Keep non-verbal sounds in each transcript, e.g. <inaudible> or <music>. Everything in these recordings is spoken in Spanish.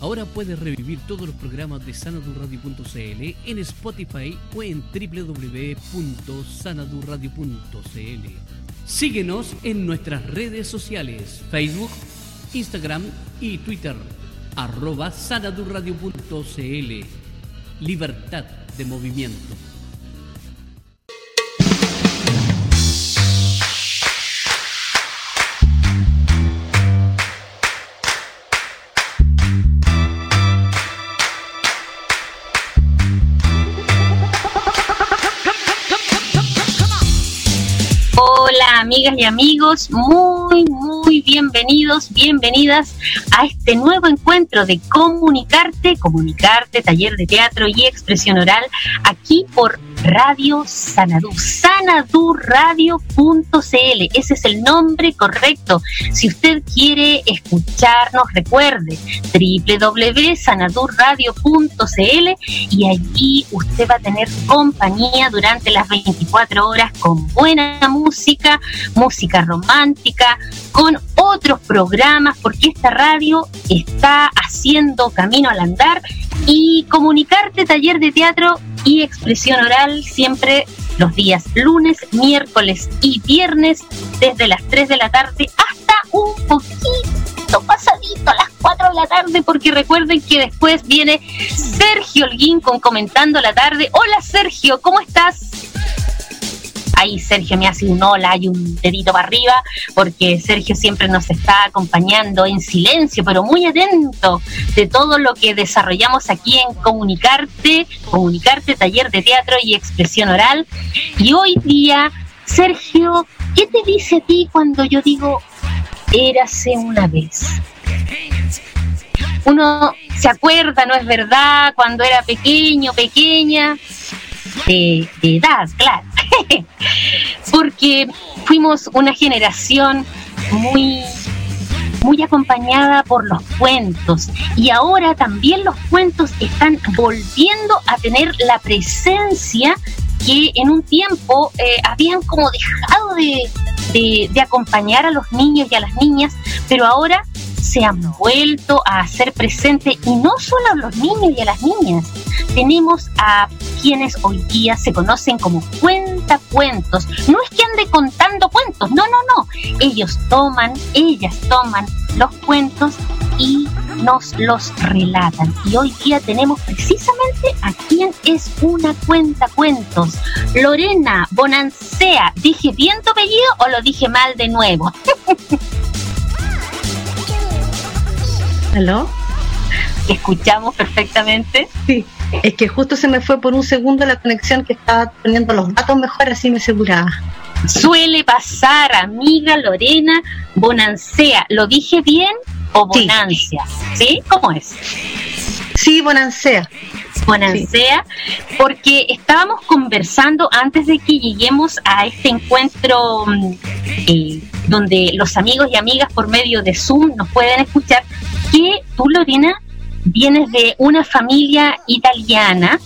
Ahora puedes revivir todos los programas de sanadurradio.cl en Spotify o en www.sanadurradio.cl. Síguenos en nuestras redes sociales, Facebook, Instagram y Twitter, arroba sanadurradio.cl. Libertad de movimiento. Y amigos, muy, muy bienvenidos, bienvenidas a este nuevo encuentro de Comunicarte, Comunicarte, taller de teatro y expresión oral, aquí por Radio Sanadú, sanadurradio.cl, ese es el nombre correcto. Si usted quiere escucharnos, recuerde www.sanadurradio.cl y allí usted va a tener compañía durante las 24 horas con buena música, música romántica, con otros programas, porque esta radio está haciendo camino al andar y comunicarte taller de teatro y expresión oral siempre los días lunes, miércoles y viernes desde las 3 de la tarde hasta un poquito pasadito las 4 de la tarde porque recuerden que después viene Sergio Holguín con comentando la tarde. Hola Sergio, ¿cómo estás? Ahí Sergio me hace un hola y un dedito para arriba, porque Sergio siempre nos está acompañando en silencio, pero muy atento de todo lo que desarrollamos aquí en Comunicarte, Comunicarte, taller de teatro y expresión oral. Y hoy día, Sergio, ¿qué te dice a ti cuando yo digo érase una vez? Uno se acuerda, ¿no es verdad? Cuando era pequeño, pequeña, de, de edad, claro <laughs> porque fuimos una generación muy muy acompañada por los cuentos. Y ahora también los cuentos están volviendo a tener la presencia que en un tiempo eh, habían como dejado de, de acompañar a los niños y a las niñas, pero ahora se han vuelto a hacer presente y no solo a los niños y a las niñas. Tenemos a quienes hoy día se conocen como cuentacuentos. No es que ande contando cuentos, no, no, no. Ellos toman, ellas toman los cuentos y nos los relatan. Y hoy día tenemos precisamente a quien es una cuenta cuentos. Lorena Bonancea. ¿Dije bien tu apellido o lo dije mal de nuevo? <laughs> ¿Aló? ¿Escuchamos perfectamente? Sí, es que justo se me fue por un segundo la conexión que estaba poniendo los datos mejor, así me aseguraba. Suele pasar, amiga Lorena Bonancea. ¿Lo dije bien o Bonancia? ¿Sí? ¿Cómo es? Sí, Bonancea. Bonancea, porque estábamos conversando antes de que lleguemos a este encuentro mm, eh, donde los amigos y amigas por medio de Zoom nos pueden escuchar, que tú, Lorena, vienes de una familia italiana,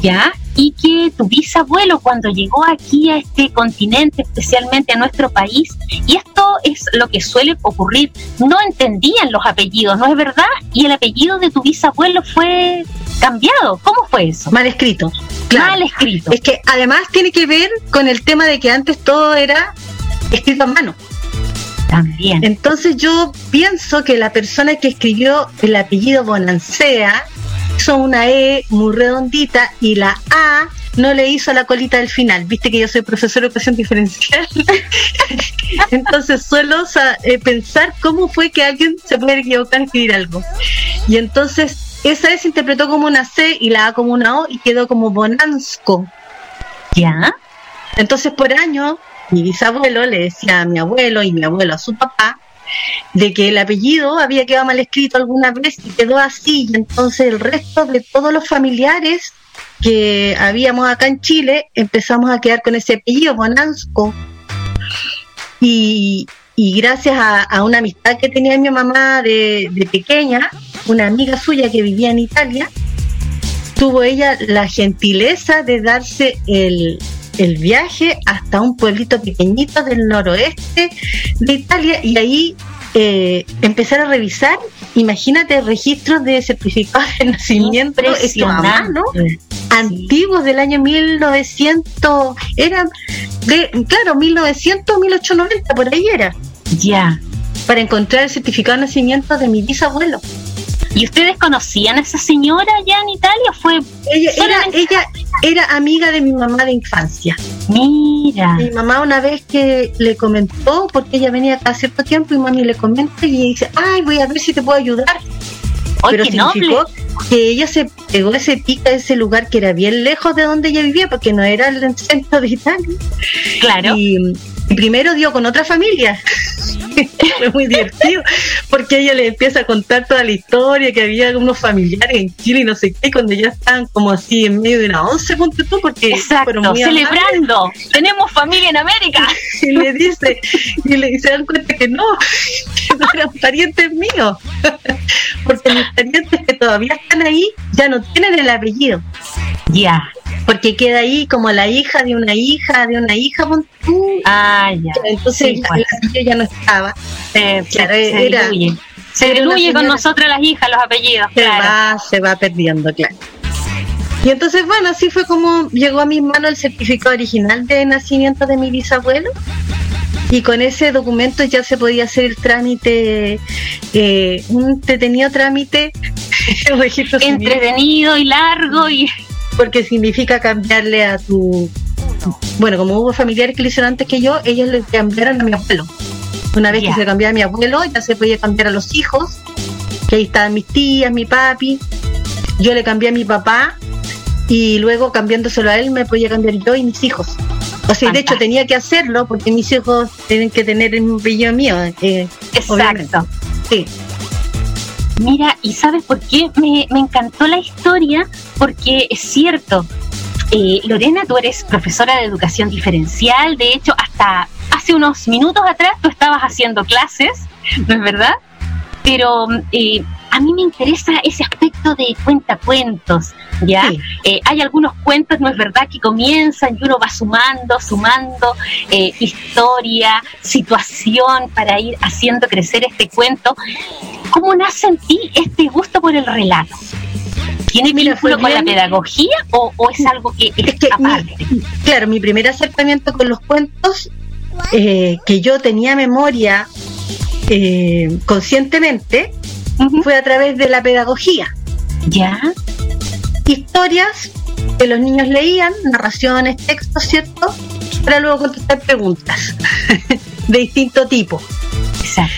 ¿ya? Y que tu bisabuelo cuando llegó aquí a este continente, especialmente a nuestro país, y esto es lo que suele ocurrir, no entendían los apellidos, ¿no es verdad? Y el apellido de tu bisabuelo fue cambiado. ¿Cómo fue eso? Mal escrito. Mal escrito. Es que además tiene que ver con el tema de que antes todo era escrito a mano. También. Entonces yo pienso que la persona que escribió el apellido Bonancea hizo una E muy redondita y la A no le hizo la colita del final. Viste que yo soy profesor de educación diferencial. <laughs> entonces suelo eh, pensar cómo fue que alguien se puede equivocar en escribir algo. Y entonces esa E se interpretó como una C y la A como una O y quedó como Bonansco. ¿Ya? Entonces por año mi bisabuelo le decía a mi abuelo y mi abuelo a su papá de que el apellido había quedado mal escrito alguna vez y quedó así. Y entonces el resto de todos los familiares que habíamos acá en Chile empezamos a quedar con ese apellido, Bonansco. Y, y gracias a, una amistad que tenía mi mamá de pequeña, una amiga suya que vivía en Italia, tuvo ella la gentileza de darse el, el viaje hasta un pueblito pequeñito del noroeste de Italia y ahí eh, empezar a revisar, imagínate registros de certificados de nacimiento mano, antiguos del año 1900, eran de, claro, 1900, 1890, por ahí era. Ya. Para encontrar el certificado de nacimiento de mi bisabuelo. ¿Y ustedes conocían a esa señora ya en Italia? ¿Fue ella era, ella era amiga de mi mamá de infancia. Mira. Mi mamá una vez que le comentó, porque ella venía cada cierto tiempo y mami le comenta y dice, ay, voy a ver si te puedo ayudar. Pero significó que ella se pegó ese pica a ese lugar que era bien lejos de donde ella vivía, porque no era el centro de Italia. Claro. Y, y primero dio con otra familia. <laughs> Fue muy divertido, porque ella le empieza a contar toda la historia, que había unos familiares en Chile y no sé qué, cuando ya están como así en medio de una once, punto tú, porque Exacto, celebrando, tenemos familia en América. <laughs> Y le dice, y le se dan cuenta que no, no <laughs> eran parientes míos, <laughs> porque mis parientes que todavía están ahí ya no tienen el apellido. Ya porque queda ahí como la hija de una hija de una hija. Ah, ya. Entonces sí, la, ya no estaba. Eh, claro, se era, diluye. Se diluye con nosotras las hijas los apellidos. Se claro. va, se va perdiendo, claro. Y entonces, bueno, así fue como llegó a mis manos el certificado original de nacimiento de mi bisabuelo. Y con ese documento ya se podía hacer el trámite, eh, un entretenido trámite, <laughs> Entretenido y largo y porque significa cambiarle a tu bueno, como hubo familiares que lo hicieron antes que yo, ellos le cambiaron a mi abuelo. Una vez que se cambiaba a mi abuelo, ya se podía cambiar a los hijos, que ahí estaban mis tías, mi papi. Yo le cambié a mi papá y luego cambiándoselo a él me podía cambiar yo y mis hijos. O sea, de hecho tenía que hacerlo porque mis hijos tienen que tener el apellido mío. Eh, Exacto. Sí. Mira, ¿y sabes por qué me, me encantó la historia? Porque es cierto, eh, Lorena, tú eres profesora de educación diferencial, de hecho, hasta hace unos minutos atrás tú estabas haciendo clases, ¿no es verdad? Pero eh, a mí me interesa ese aspecto de cuentacuentos, ¿ya? Sí. Eh, hay algunos cuentos, ¿no es verdad?, que comienzan y uno va sumando, sumando eh, historia, situación para ir haciendo crecer este cuento. ¿Cómo nace en ti este gusto por el relato? ¿Tiene vínculo con la pedagogía o, o, es algo que es, es que aparte? Mi, claro, mi primer acercamiento con los cuentos, eh, que yo tenía memoria eh, conscientemente, uh -huh. fue a través de la pedagogía. ¿Ya? Historias que los niños leían, narraciones, textos, ¿cierto? Para luego contestar preguntas <laughs> de distinto tipo. Exacto.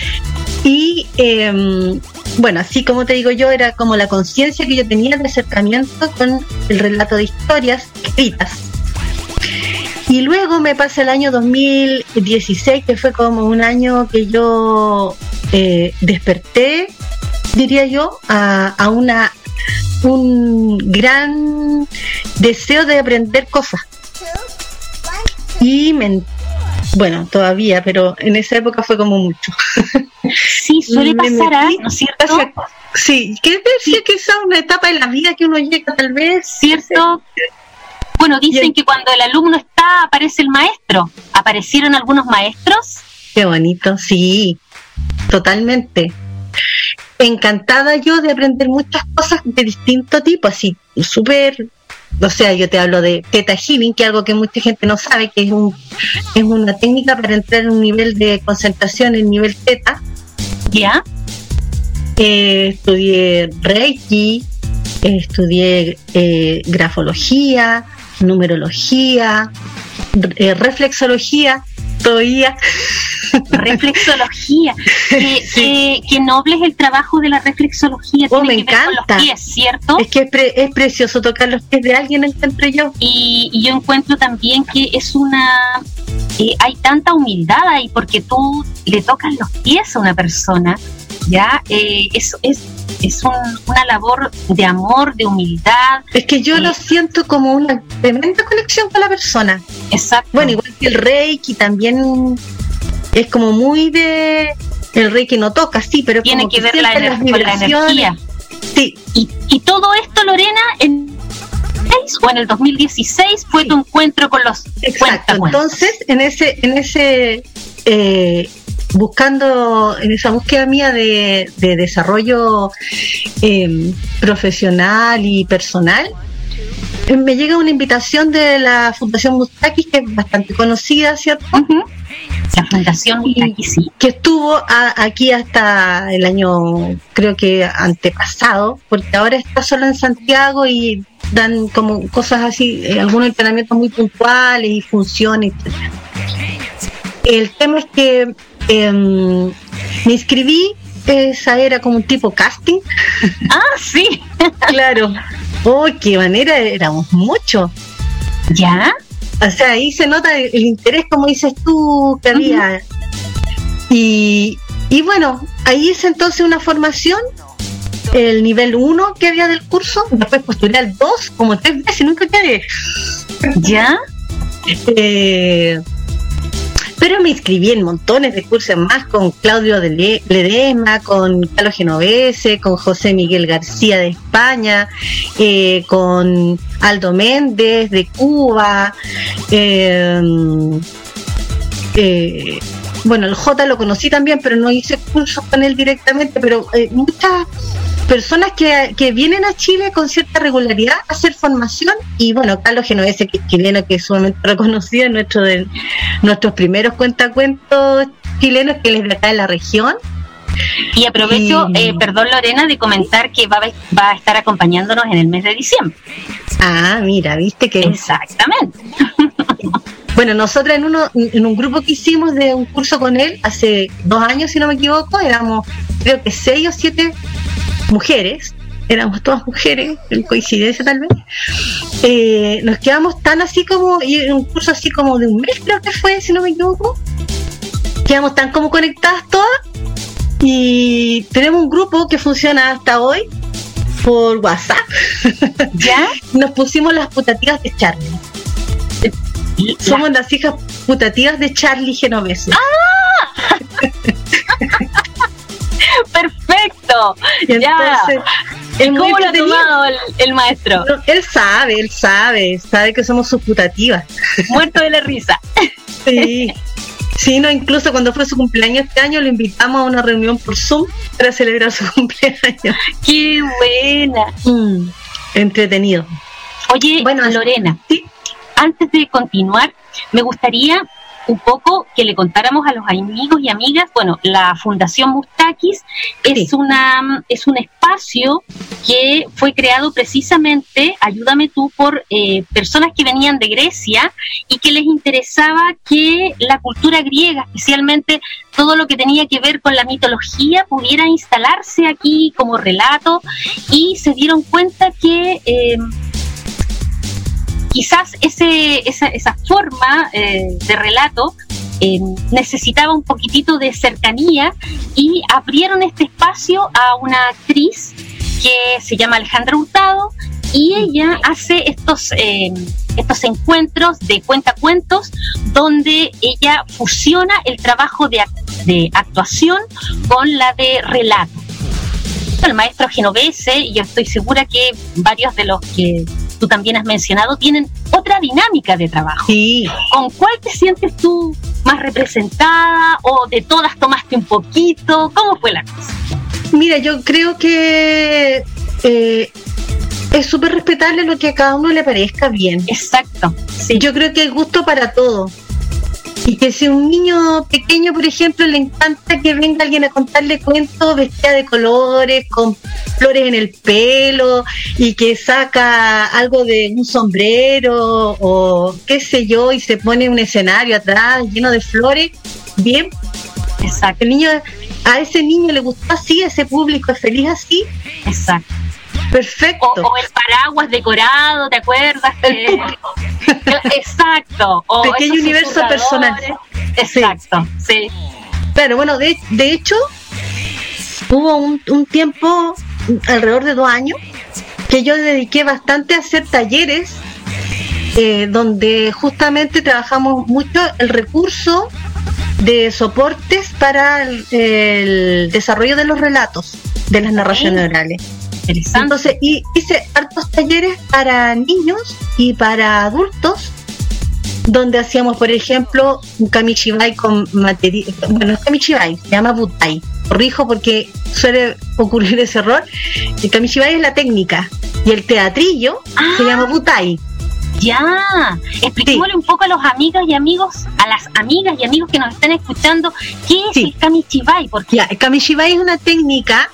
Y eh, bueno, así como te digo yo, era como la conciencia que yo tenía de acercamiento con el relato de historias escritas. Y luego me pasa el año 2016, que fue como un año que yo eh, desperté, diría yo, a, a una un gran deseo de aprender cosas. Y me, bueno, todavía, pero en esa época fue como mucho. <laughs> Sí, suele pasar, ¿ah? ¿no es cierto? Sí, que decía que esa es una etapa en la vida que uno llega tal vez, ¿cierto? Bueno, dicen que cuando el alumno está, aparece el maestro. ¿Aparecieron algunos maestros? Qué bonito, sí, totalmente. Encantada yo de aprender muchas cosas de distinto tipo, así, súper o sea, yo te hablo de Theta Healing, que es algo que mucha gente no sabe, que es, un, es una técnica para entrar en un nivel de concentración, el nivel Theta. ¿Ya? Eh, estudié Reiki, eh, estudié eh, grafología, numerología, reflexología, todavía. reflexología. <laughs> Sí. qué, qué, noble es el trabajo de la reflexología. Oh, me encanta. Con los pies, ¿cierto? Es que es, pre es, precioso tocar los pies de alguien, encuentro yo. Y, y yo encuentro también que es una. Eh, hay tanta humildad ahí porque tú le tocas los pies a una persona. Ya, eh, eso es, es un, una labor de amor, de humildad. Es que yo lo siento como una tremenda conexión con la persona. Exacto. Bueno, igual que el Reiki también es como muy de el rey que no toca, sí, pero tiene como que, ver la, ener con la energía. Sí. Y, y, todo esto, Lorena, en o en el 2016 fue tu encuentro con los Exacto. Entonces, en ese, en ese eh, buscando en esa búsqueda mía de, desarrollo em, profesional y personal, eh, me llega una invitación de la Fundación Mustakis, que es bastante conocida, ¿cierto? La Fundación Mustakis, sí. Que estuvo aquí hasta el año, creo que antepasado, porque ahora está solo en Santiago y dan como cosas así, eh, algunos entrenamientos muy puntuales y funciones, El tema es que em, me inscribí, esa era como un tipo casting. <laughs> Ah, sí. <laughs> claro. Oh, qué manera, éramos muchos. ¿Ya? O sea, ahí se nota el, interés, como dices tú, que había. y, y bueno, ahí es entonces una formación el nivel 1 que había del curso, después postulé al 2 como tres veces nunca quedé. ¿Ya? Eh, pero me inscribí en montones de cursos más con Claudio Ledesma, con Carlos Genovese, con José Miguel García de España, eh, con Aldo Méndez de Cuba. Eh, bueno, el J lo conocí también, pero no hice cursos con él directamente, pero muchas personas que, que, vienen a Chile con cierta regularidad a hacer formación y bueno, Carlos Genovese, que es chileno, que es sumamente <laughs> reconocido, en nuestro de nuestros primeros cuentacuentos chilenos que les de acá de la región. Y aprovecho, eh, perdón Lorena, de comentar que va a, va a estar acompañándonos en el mes de diciembre. Ah, mira, viste que... Exactamente. <laughs> Bueno, nosotros en, uno, en un grupo que hicimos de un curso con él hace dos años, si no me equivoco, éramos creo que seis o siete mujeres, éramos todas mujeres, en coincidencia tal vez, eh, nos quedamos tan así como, y en un curso así como de un mes creo que fue, si no me equivoco, quedamos tan como conectadas todas y tenemos un grupo que funciona hasta hoy por WhatsApp. ¿Ya? <laughs> Nos pusimos las putativas de Charlie. Somos las hijas putativas de Charlie Genovese. ¡Ah! <laughs> <laughs> Perfecto. ya. ¿Cómo lo ha tomado el, maestro? él sabe, él sabe, sabe que somos sus putativas. <laughs> Muerto de la risa. sí. Sí, no, incluso cuando fue su cumpleaños este año lo invitamos a una reunión por Zoom para celebrar su <laughs> cumpleaños. ¡Qué buena! Mm, entretenido. Oye, bueno, Lorena, ¿sí? antes de continuar, me gustaría un poco que le contáramos a los amigos y amigas, bueno, la Fundación Mustakis es una es un espacio que fue creado precisamente, ayúdame tú, por eh, personas que venían de Grecia y que les interesaba que la cultura griega, especialmente todo lo que tenía que ver con la mitología, pudiera instalarse aquí como relato. Y se dieron cuenta que eh, quizás ese, esa, esa forma eh, de relato eh, necesitaba un poquitito de cercanía y abrieron este espacio a una actriz que se llama Alejandra Hurtado y ella hace estos, eh, estos encuentros de cuentacuentos donde ella fusiona el trabajo de, de actuación con la de relato. El maestro Genovese, y yo estoy segura que varios de los que tú también has mencionado, tienen otra dinámica de trabajo. Sí. ¿Con cuál te sientes tú más representada o de todas tomaste un poquito? ¿Cómo fue la cosa? Mira, yo creo que eh, es súper respetable lo que a cada uno le parezca bien. Exacto. Sí. Yo creo que hay gusto para todo. Y que si un niño pequeño, por ejemplo, le encanta que venga alguien a contarle cuentos vestida de colores, con flores en el pelo, y que saca algo de un sombrero o qué sé yo, y se pone un escenario atrás lleno de flores, bien. Exacto. El niño, a ese niño le gustó así, ese público es feliz así. Exacto. Perfecto. O, el paraguas decorado, ¿te acuerdas? <laughs> exacto. O Pequeño universo personal. Exacto, sí. Pero bueno, de, de hecho, hubo un, un tiempo, alrededor de dos años, que yo dediqué bastante a hacer talleres eh, donde justamente trabajamos mucho el recurso de soportes para el, desarrollo de los relatos, de las narraciones orales. Entonces, y hice hartos talleres para niños y para adultos donde hacíamos, por ejemplo, un kamishibai con material, bueno, es kamishibai, se llama butai. Corrijo porque suele ocurrir ese error. El kamishibai es la técnica y el teatrillo se Ah. llama butai. Ya, expliquémosle un poco a los amigas y amigos, a las amigas y amigos que nos están escuchando, ¿qué es Sí. el kamichibai? Porque Ya, el kamishibai es una técnica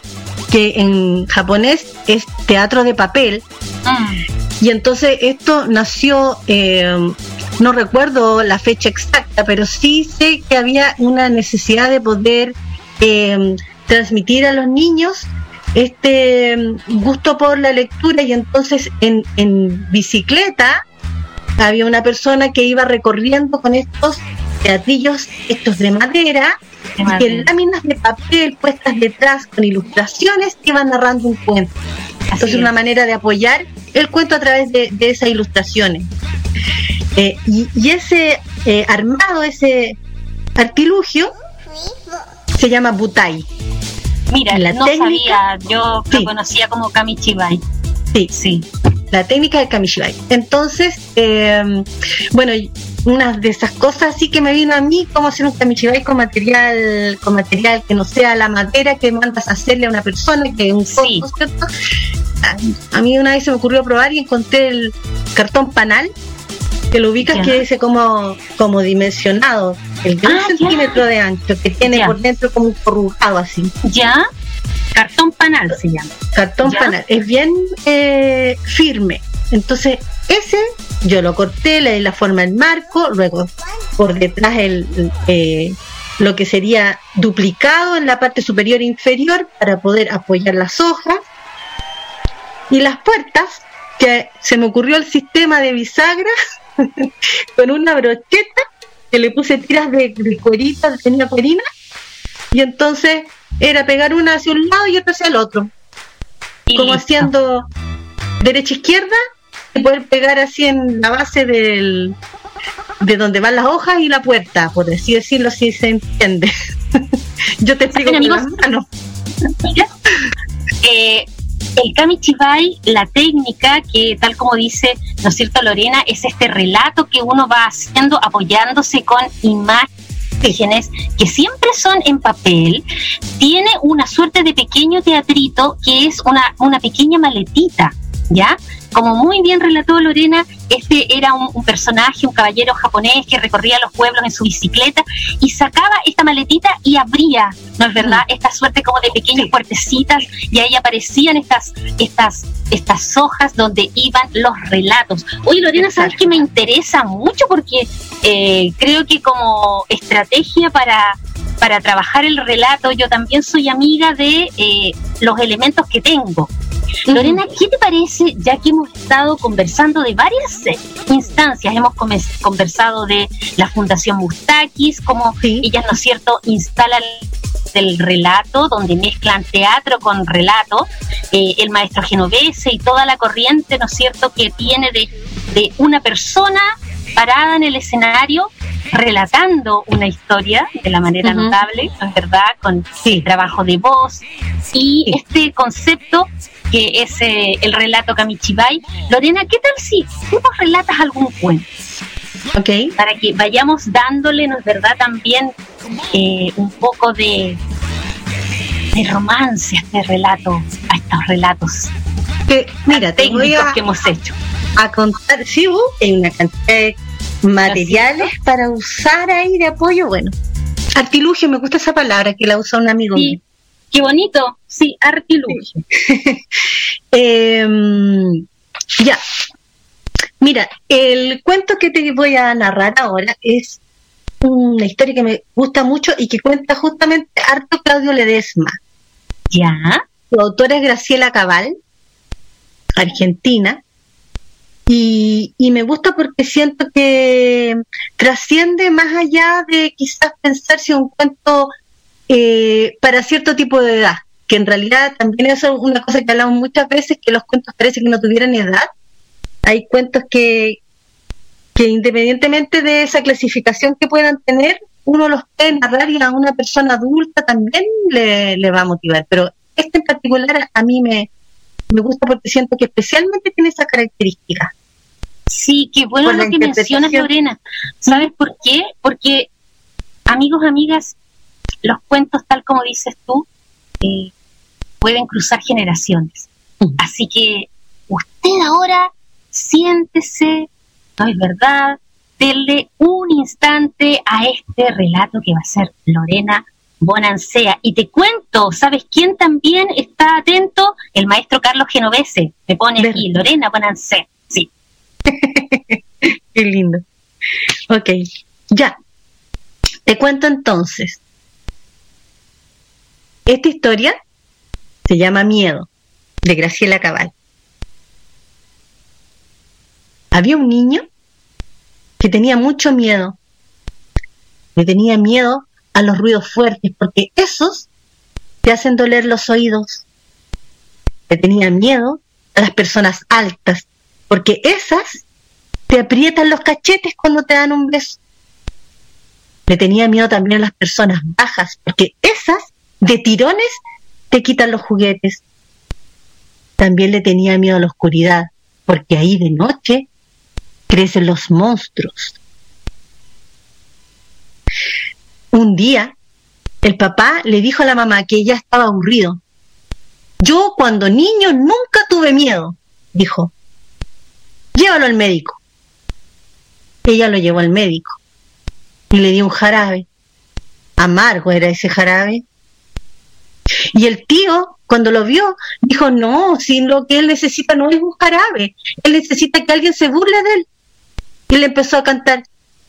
que en japonés es teatro de papel. Mm, y entonces esto nació, eh, no recuerdo la fecha exacta, pero sí sé que había una necesidad de poder eh, transmitir a los niños este mm, gusto por la lectura. Y entonces en, en bicicleta había una persona que iba recorriendo con estos teatrillos, estos de madera, en láminas de papel puestas detrás con ilustraciones que iban narrando un cuento. Así Entonces, es. una manera de apoyar el cuento a través de, de esas ilustraciones. Eh, y, y ese eh, armado, ese artilugio, se llama butai. Mira, la no técnica- sabía, yo Sí. lo conocía como kamichibai. Sí, Sí. la técnica del kamishibai. Entonces, eh, bueno, una de esas cosas sí que me vino a mí, cómo hacer un kamishibai con material, con material que no sea la madera que mandas a hacerle a una persona, que es un Sí. ¿cierto? A, a mí una vez se me ocurrió probar y encontré el cartón panal, que lo ubicas que es como, como dimensionado, el de Ah, centímetro de ancho, que tiene por dentro como un corrugado así. ¿Ya? Cartón panal se llama. cartón panal, es bien eh, firme. Entonces, ese yo lo corté, le di la forma del marco, luego por detrás el, eh, lo que sería duplicado en la parte superior e inferior para poder apoyar las hojas. Y las puertas, que se me ocurrió el sistema de bisagra <laughs> con una brocheta que le puse tiras de, de cuerita, tenía cuerina, y entonces era pegar una hacia un lado y otra hacia el otro Y como listo. haciendo derecha izquierda y poder pegar así en la base del de donde van las hojas y la puerta, por así decirlo, si se entiende. <laughs> Yo te explico con las manos. <laughs> Eh, el kamichibai, la técnica que tal como dice, ¿no es cierto, Lorena? Es este relato que uno va haciendo apoyándose con imágenes que siempre son en papel. Tiene una suerte de pequeño teatrito que es una, una pequeña maletita, ¿ya? Como muy bien relató Lorena, este era un, un personaje, un caballero japonés que recorría los pueblos en su bicicleta y sacaba esta maletita y abría, ¿no es verdad? Esta suerte como de pequeñas puertecitas y ahí aparecían estas, estas, estas hojas donde iban los relatos. Oye, Lorena, ¿sabes que me interesa mucho? Porque eh, creo que como estrategia para, para trabajar el relato, yo también soy amiga de eh, los elementos que tengo. Lorena, ¿qué te parece, ya que hemos estado conversando de varias eh, instancias? Hemos conversado de la Fundación Mustakis, cómo Sí. ellas, ¿no es cierto?, instalan el relato, donde mezclan teatro con relato, eh, el maestro genovese y toda la corriente, ¿no es cierto?, que tiene de, de una persona parada en el escenario relatando una historia de la manera notable, ¿no es verdad?, con Sí. trabajo de voz y Sí. este concepto que es eh, el relato Kamichibai. Lorena, ¿qué tal si tú nos relatas algún cuento? Ok. Para que vayamos dándole, ¿no es verdad?, también eh, un poco de, de romance a este relato, a estos relatos Que, mira, te voy técnicos a, que hemos hecho. a contar. Sí, hay una cantidad de materiales para usar ahí de apoyo. Bueno, artilugio, me gusta esa palabra que la usa un amigo mío. Sí, qué bonito, sí, artilugio. <laughs> Eh, ya. Mira, el cuento que te voy a narrar ahora es una historia que me gusta mucho y que cuenta justamente harto Claudio Ledesma. Ya, Su autora es Graciela Cabal, argentina, y, y me gusta porque siento que trasciende más allá de quizás pensar si un cuento eh, para cierto tipo de edad, que en realidad también es una cosa que hablamos muchas veces, que los cuentos parece que no tuvieran edad. Hay cuentos que, que independientemente de esa clasificación que puedan tener, uno los puede narrar y a una persona adulta también le, le va a motivar. Pero este en particular a mí me, me gusta porque siento que especialmente tiene esa característica. Sí, qué bueno lo que mencionas, Lorena. ¿Sabes por qué? Porque, amigos, amigas, los cuentos, tal como dices tú, eh, pueden cruzar generaciones. Así que usted ahora siéntese, no es verdad, denle un instante a este relato que va a ser Lorena Bonancea. Y te cuento, ¿sabes quién también está atento? El maestro Carlos Genovese. Me pone aquí, Lorena Bonancea. Sí. <laughs> Qué lindo. Ok, ya. Te cuento entonces. Esta historia se llama Miedo, de Graciela Cabal. Había un niño que tenía mucho miedo. Le tenía miedo a los ruidos fuertes, porque esos te hacen doler los oídos. Le tenía miedo a las personas altas, porque esas te aprietan los cachetes cuando te dan un beso. Le tenía miedo también a las personas bajas, porque esas de tirones te quitan los juguetes. También le tenía miedo a la oscuridad, porque ahí de noche crecen los monstruos. Un día, el papá le dijo a la mamá que ella estaba aburrido. Yo cuando niño nunca tuve miedo, dijo. Llévalo al médico. Ella lo llevó al médico y le dio un jarabe. Amargo era ese jarabe. Y el tío, cuando lo vio, dijo, no, si lo que él necesita no es un jarabe, él necesita que alguien se burle de él. Y le empezó a cantar,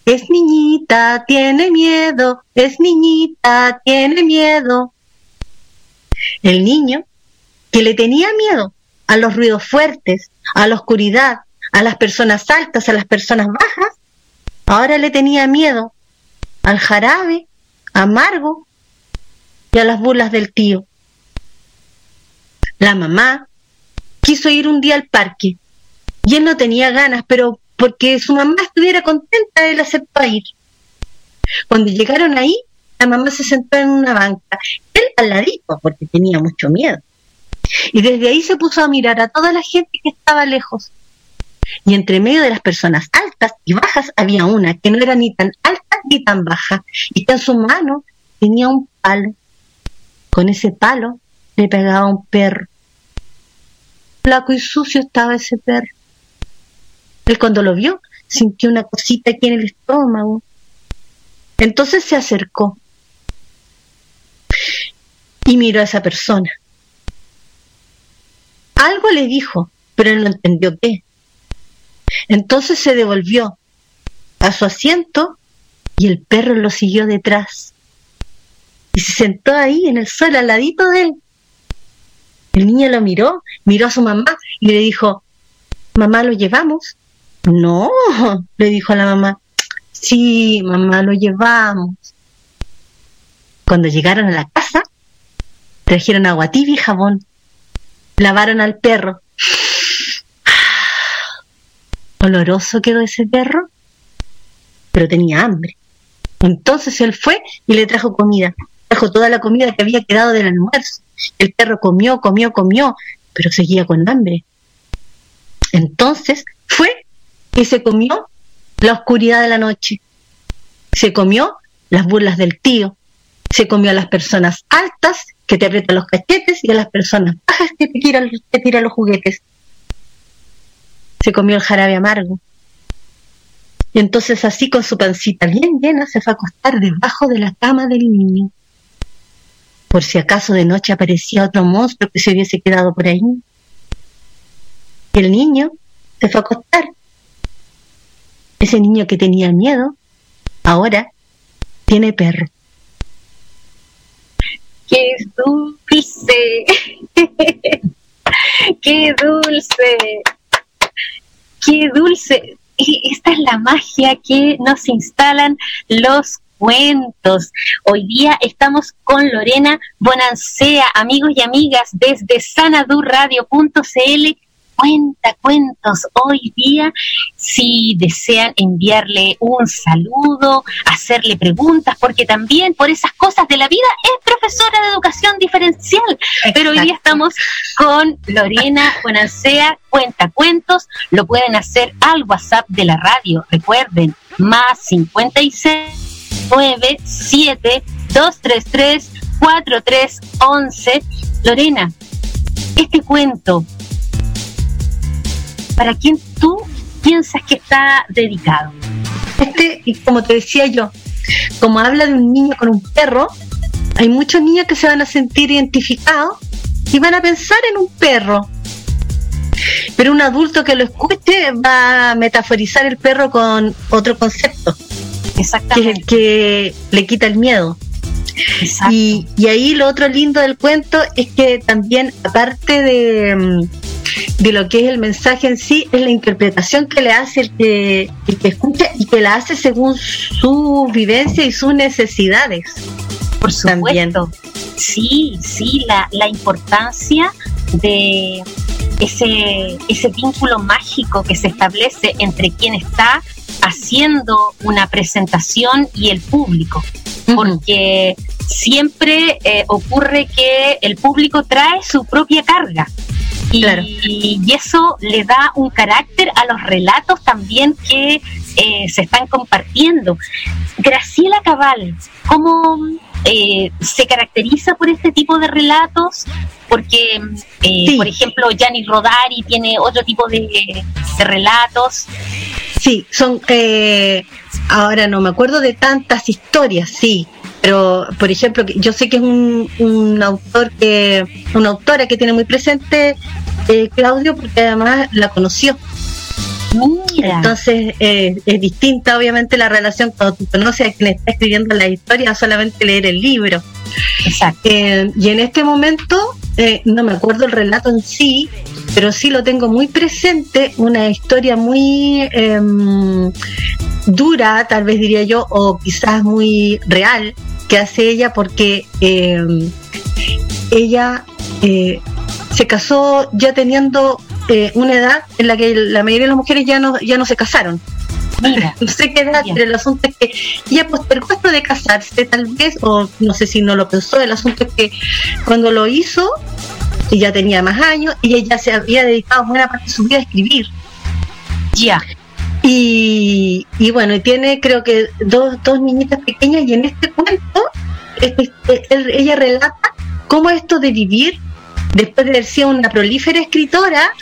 es niñita, tiene miedo, es niñita, tiene miedo. El niño, que le tenía miedo a los ruidos fuertes, a la oscuridad, a las personas altas, a las personas bajas, ahora le tenía miedo al jarabe amargo y a las burlas del tío. La mamá quiso ir un día al parque y él no tenía ganas, pero porque su mamá estuviera contenta, él aceptó ir. Cuando llegaron ahí, la mamá se sentó en una banca, él al ladito, porque tenía mucho miedo. Y desde ahí se puso a mirar a toda la gente que estaba lejos. Y entre medio de las personas altas y bajas había una que no era ni tan alta ni tan baja, y que en su mano tenía un palo con ese palo le pegaba un perro. Flaco y sucio estaba ese perro. Él cuando lo vio sintió una cosita aquí en el estómago. Entonces se acercó y miró a esa persona. Algo le dijo, pero él no entendió qué. Entonces se devolvió a su asiento y el perro lo siguió detrás y se sentó ahí en el suelo al ladito de él. El niño lo miró, miró a su mamá y le dijo, mamá, ¿lo llevamos? No, le dijo a la mamá, sí, mamá, lo llevamos. Cuando llegaron a la casa, trajeron agua tibia y jabón, lavaron al perro. Oloroso quedó ese perro, pero tenía hambre. Entonces él fue y le trajo comida trajo toda la comida que había quedado del almuerzo. El perro comió, comió, comió, pero seguía con hambre. Entonces fue y se comió la oscuridad de la noche. Se comió las burlas del tío. Se comió a las personas altas que te aprietan los cachetes y a las personas bajas que te te tiran los juguetes. Se comió el jarabe amargo. Y entonces así con su pancita bien llena se fue a acostar debajo de la cama del niño por si acaso de noche aparecía otro monstruo que se hubiese quedado por ahí. Y el niño se fue a acostar. Ese niño que tenía miedo, ahora tiene perro. ¡Qué dulce! <laughs> ¡Qué dulce! ¡Qué dulce! Esta es la magia que nos instalan los cuentos. Hoy día estamos con Lorena Bonancea, amigos y amigas, desde sanadurradio.cl cuenta cuentos hoy día. Si desean enviarle un saludo, hacerle preguntas, porque también por esas cosas de la vida es profesora de educación diferencial. Pero hoy día estamos con Lorena <laughs> Buenancea, cuenta cuentos. Lo pueden hacer al WhatsApp de la radio. Recuerden, más 56 9 7 233 4311. Lorena, este cuento, ¿para quién tú piensas que está dedicado? Este, como te decía yo, como habla de un niño con un perro, hay muchos niños que se van a sentir identificados y van a pensar en un perro. Pero un adulto que lo escuche va a metaforizar el perro con otro concepto. Exactamente. Que, que le quita el miedo. Y, y, ahí lo otro lindo del cuento es que también, aparte de, mm, de, lo que es el mensaje en sí, es la interpretación que le hace el que, el que escucha y que la hace según su vivencia y sus necesidades. Por supuesto. Sí, sí, la, la importancia de ese, ese vínculo mágico que se establece entre quien está haciendo una presentación y el público, porque siempre eh, ocurre que el público trae su propia carga. Y, y, eso le da un carácter a los relatos también que eh, se están compartiendo. Graciela Cabal, ¿cómo eh, se caracteriza por este tipo de relatos? Porque, eh, por ejemplo, Gianni Rodari tiene otro tipo de, de relatos. Sí, son. ahora no me acuerdo de tantas historias, sí, pero por ejemplo yo sé que es un, un autor que una autora que tiene muy presente eh, Claudio porque además la conoció entonces eh, es distinta obviamente la relación cuando tú conoces a quien está escribiendo la historia, solamente leer el libro. Exacto. Eh, y en este momento, eh, no me acuerdo el relato en sí, pero sí lo tengo muy presente, una historia muy em, dura, tal vez diría yo, o quizás muy real, que hace ella porque em, ella se casó ya teniendo eh, una edad en la que la mayoría de las mujeres ya no, ya no se casaron. Mira, <laughs> no sé qué edad, pero el asunto es que ella postergó esto de casarse, tal vez, o no sé si no lo pensó, el asunto es que cuando lo hizo, ya tenía más años, y ella se había dedicado buena parte de su vida a escribir. Ya. Y, y bueno, tiene creo que dos, dos niñitas pequeñas, y en este cuento, este, ella relata cómo esto de vivir después de haber sido una prolífera escritora,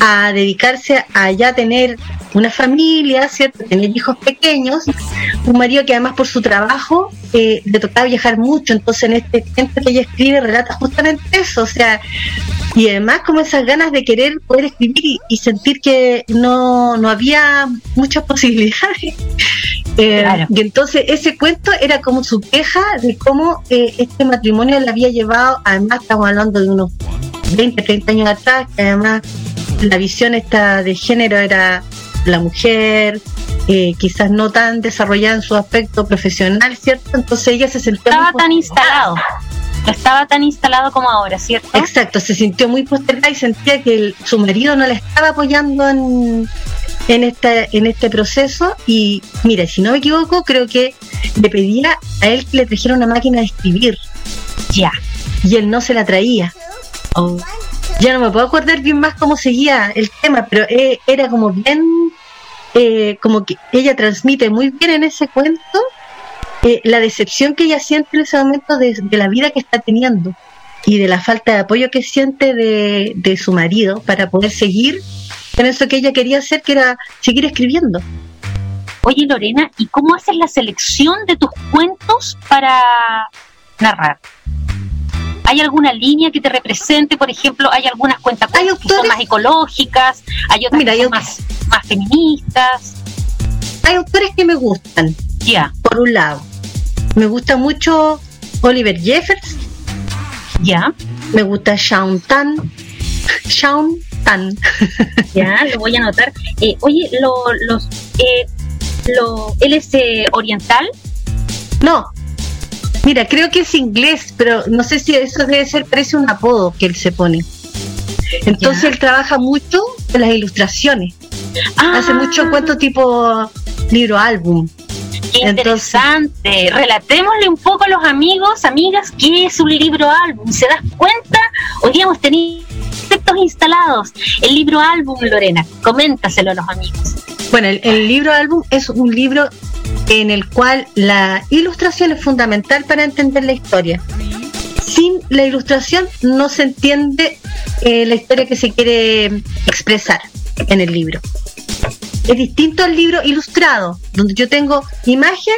a dedicarse a ya tener una familia, ¿cierto? Tener hijos pequeños, un marido que además por su trabajo eh, le tocaba viajar mucho, entonces en este tiempo que ella escribe relata justamente eso, o sea, y además como esas ganas de querer poder escribir y, sentir que no, no había muchas <laughs> posibilidades. Eh, y entonces ese cuento era como su queja de cómo eh, este matrimonio la había llevado, además estamos hablando de unos 20, 30 años atrás, que además la visión esta de género era la mujer, eh, quizás no tan desarrollada en su aspecto profesional, ¿cierto? Entonces ella se sentía... Estaba tan instalado. Estaba tan instalado como ahora, ¿cierto? Exacto, se sintió muy postergada y sentía que su marido no la estaba apoyando en, en, este, en este proceso. Y mira, si no me equivoco, creo que le pedía a él que le trajera una máquina de escribir. Ya. Y él no se la traía. Oh. Ya no me puedo acordar bien más cómo seguía el tema, pero eh, era como bien, eh, como que ella transmite muy bien en ese cuento eh, la decepción que ella siente en ese momento de, la vida que está teniendo y de la falta de apoyo que siente de, de su marido para poder seguir en eso que ella quería hacer, que era seguir escribiendo. Oye Lorena, ¿y cómo haces la selección de tus cuentos para narrar? ¿Hay alguna línea que te represente? Por ejemplo, ¿hay algunas cuentas que son más ecológicas? ¿Hay otras que son más, más feministas? Hay autores que me gustan. Ya. Por un lado, me gusta mucho Oliver Jeffers. Ya. Me gusta Shaun Tan. <laughs> Shaun Tan. <laughs> Ya, lo voy a anotar. Eh, oye, lo, los, eh, lo, ¿él es eh, oriental? No, Mira, creo que es inglés, pero no sé si eso debe ser, parece un apodo que él se pone. Entonces él trabaja mucho con las ilustraciones. Ah, Hace mucho cuento tipo libro álbum. Qué Entonces- interesante. Relatémosle un poco a los amigos, amigas, qué es un libro álbum. ¿Se das cuenta? Hoy día hemos tenido conceptos instalados. El libro álbum, Lorena, coméntaselo a los amigos. Bueno, el, libro álbum es un libro en el cual la ilustración es fundamental para entender la historia. Sin la ilustración no se entiende eh, la historia que se quiere expresar en el libro. Es distinto al libro ilustrado, donde yo tengo imagen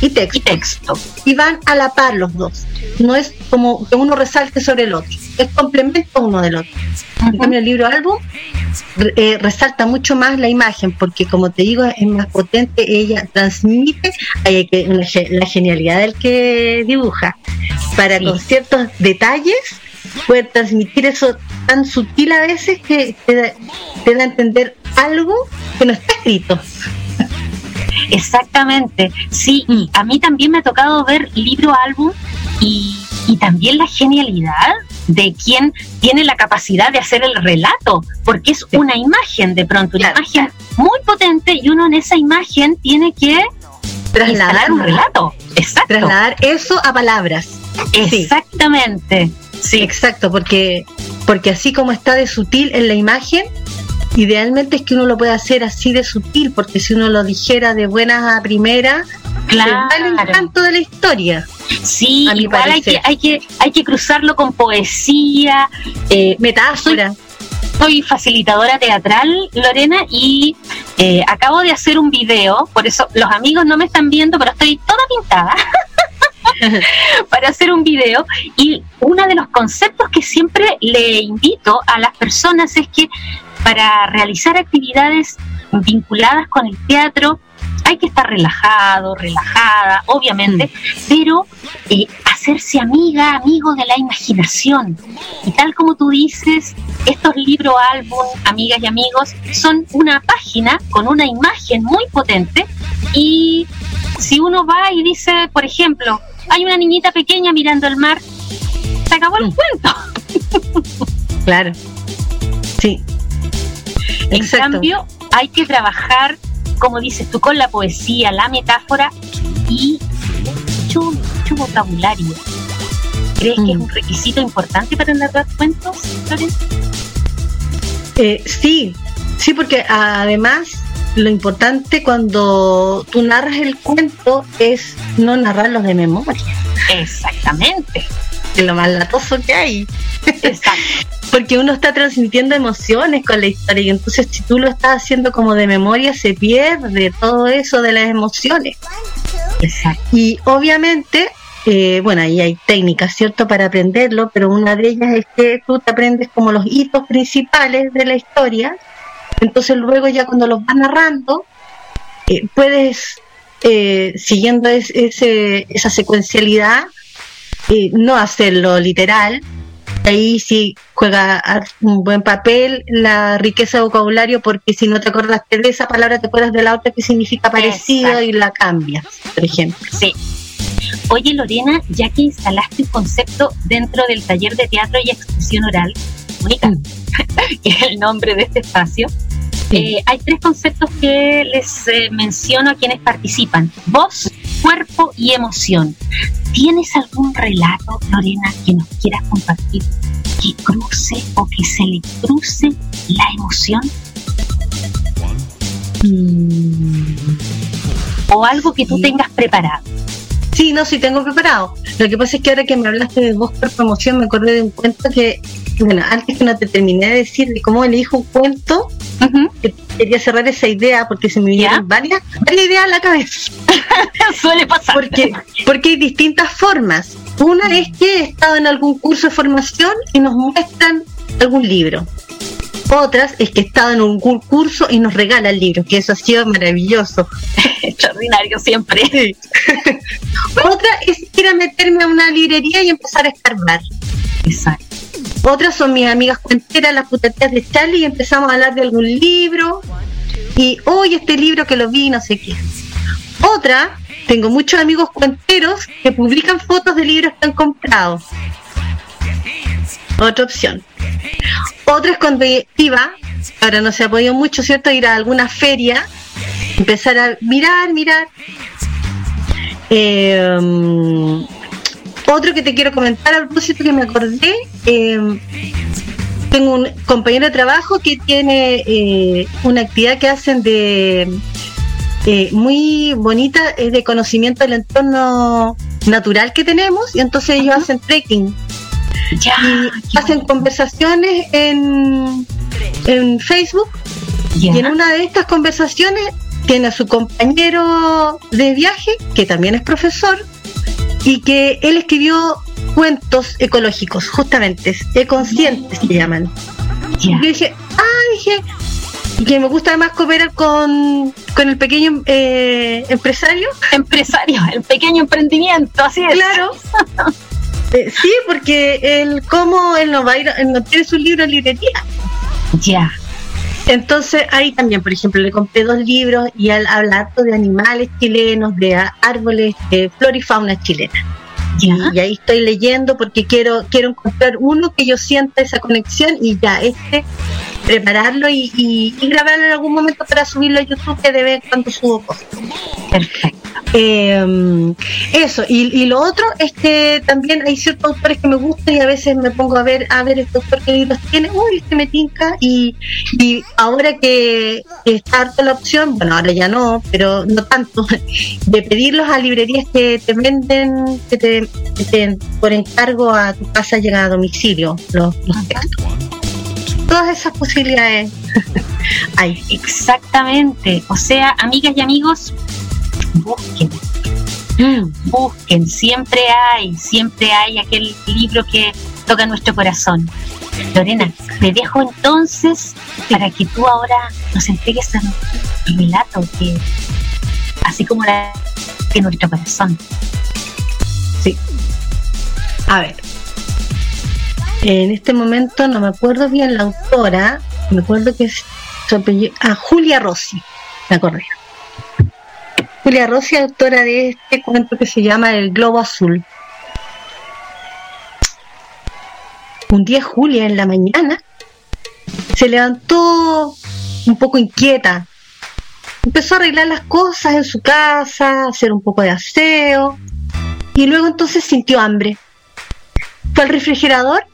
y texto. Y texto. y van a la par los dos. No es como que uno resalte sobre el otro, es complemento uno del otro. En cambio, el libro álbum eh, resalta mucho más la imagen, porque como te digo, es más potente, ella transmite hay que, una la genialidad del que dibuja, para Sí. con ciertos detalles poder transmitir eso tan sutil a veces que te da, te da a entender algo que no está escrito. Exactamente. Sí, y a mí también me ha tocado ver libro álbum y, y también la genialidad de quien tiene la capacidad de hacer el relato, porque es una imagen de pronto, una Claro. imagen muy potente y uno en esa imagen tiene que instalar un relato. Exacto. trasladar eso a palabras. Sí. Exactamente. Sí. Exacto, porque, porque así como está de sutil en la imagen, idealmente es que uno lo pueda hacer así de sutil, porque si uno lo dijera de buenas a primera, se va el Claro. encanto de la historia. Sí, a mi igual hay que, hay que, hay que cruzarlo con poesía. Eh, Metáfora. soy facilitadora teatral, Lorena, y eh, acabo de hacer un video, por eso los amigos no me están viendo, pero estoy toda pintada <laughs> <laughs> para hacer un video. Y uno de los conceptos que siempre le invito a las personas es que para realizar actividades vinculadas con el teatro, hay que estar relajado, relajada, obviamente, pero eh, hacerse amiga, amigo de la imaginación. Y tal como tú dices, estos libros álbum, amigas y amigos, son una página con una imagen muy potente y si uno va y dice, por ejemplo, hay una niñita pequeña mirando el mar, se acabó el Mm. cuento. Claro. Sí. En Exacto. cambio, hay que trabajar, como dices tú, con la poesía, la metáfora y mucho, mucho vocabulario. ¿Crees que es Mm. un requisito importante para narrar cuentos, Florencia? Eh, sí, sí, porque además lo importante cuando tú narras el cuento es no narrarlos de memoria, Exactamente. es lo más latoso que hay. Exacto. <laughs> porque uno está transmitiendo emociones con la historia y entonces si tú lo estás haciendo como de memoria se pierde todo eso de las emociones Exacto. y obviamente eh, bueno ahí hay técnicas cierto para aprenderlo pero una de ellas es que tú te aprendes como los hitos principales de la historia entonces luego ya cuando los vas narrando eh, puedes eh, siguiendo es- ese, esa secuencialidad eh, no hacerlo literal ahí sí juega un buen papel la riqueza de vocabulario porque si no te acordaste de esa palabra te acuerdas de la otra que significa parecido Exacto. y la cambias, por ejemplo. Sí. Oye, Lorena, ya que instalaste un concepto dentro del taller de teatro y expresión oral, Mónica, <laughs> que es el nombre de este espacio, Sí. eh, hay tres conceptos que les eh, menciono a quienes participan. Voz, cuerpo y emoción. ¿Tienes algún relato, Lorena, que nos quieras compartir que cruce o que se le cruce la emoción? Mm. O algo que tú Sí. tengas preparado. Sí, no, sí tengo preparado. Lo que pasa es que ahora que me hablaste de voz, cuerpo, emoción, me acordé de un cuento que, bueno, antes que no te terminé de decir de cómo elijo un cuento, que quería cerrar esa idea porque se me vinieron varias, varias ideas a la cabeza. <laughs> Suele pasar. Porque, porque hay distintas formas. Una es que he estado en algún curso de formación y nos muestran algún libro. Otras es que he estado en un cu- curso y nos regalan libros, que eso ha sido maravilloso. <laughs> extraordinario siempre. <laughs> Otra es ir a meterme a una librería y empezar a escarbar. Exacto. Otras son mis amigas cuenteras, las putateas de Charlie, y empezamos a hablar de algún libro. Y hoy este libro que lo vi, no sé qué. Otra, tengo muchos amigos cuenteros que publican fotos de libros que han comprado. Otra opción. Otra es cuando iba ahora no se ha podido mucho, ¿cierto? Ir a alguna feria, empezar a mirar, mirar. Eh, otro que te quiero comentar a propósito que me acordé, eh, tengo un compañero de trabajo que tiene eh, una actividad que hacen de muy bonita, es de conocimiento del entorno natural que tenemos, y entonces ellos hacen trekking. y hacen conversaciones en, en Facebook y en una de estas conversaciones tiene a su compañero de viaje, que también es profesor, y que él escribió cuentos ecológicos, justamente, econscientes se llaman. Y yo dije, ah, dije, que me gusta más cooperar con, con el pequeño eh, empresario. Empresario, <laughs> el pequeño emprendimiento, así es. Claro. <laughs> Eh, sí, porque él, como él no va a ir, él no tiene su libro en librería. Ya. Entonces ahí también, por ejemplo, le compré dos libros y al hablar de animales chilenos, de árboles, de flora y fauna chilena. Y, ahí estoy leyendo porque quiero quiero encontrar uno que yo sienta esa conexión y ya este prepararlo y, grabarlo en algún momento para subirlo a YouTube que de vez cuando subo cosas. Perfecto. Eh, eso, y, lo otro es que también hay ciertos autores que me gustan y a veces me pongo a ver, a ver este autor que libros tiene, uy, este me tinca, y, y ahora que está harta la opción, bueno, ahora ya no, pero no tanto, <laughs> de pedirlos a librerías que te venden, que te, por encargo a tu casa llega a domicilio los, los textos. Todas esas posibilidades <laughs> hay. Exactamente. O sea, amigas y amigos, busquen. Mm. Busquen, siempre hay, siempre hay aquel libro que toca nuestro corazón. Lorena, te dejo entonces para que tú ahora nos entregues a relato que así como la que nuestro corazón. Sí. A ver. En este momento no me acuerdo bien la autora, me acuerdo que es a ah, Julia Rossi, me acordé. Julia Rossi, autora de este cuento que se llama El Globo Azul. Un día Julia en la mañana se levantó un poco inquieta. Empezó a arreglar las cosas en su casa, hacer un poco de aseo y luego entonces sintió hambre. Fue al refrigerador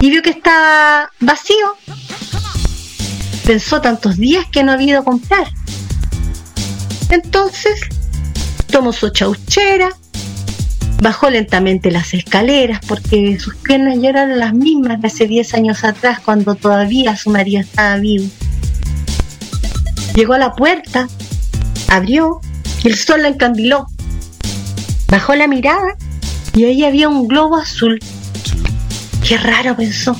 y vio que estaba vacío. Pensó tantos días que no había ido a comprar. Entonces tomó su chauchera, bajó lentamente las escaleras porque sus piernas ya eran las mismas de hace 10 años atrás cuando todavía su marido estaba vivo. Llegó a la puerta, abrió y el sol la encandiló. Bajó la mirada y ahí había un globo azul. Qué raro pensó.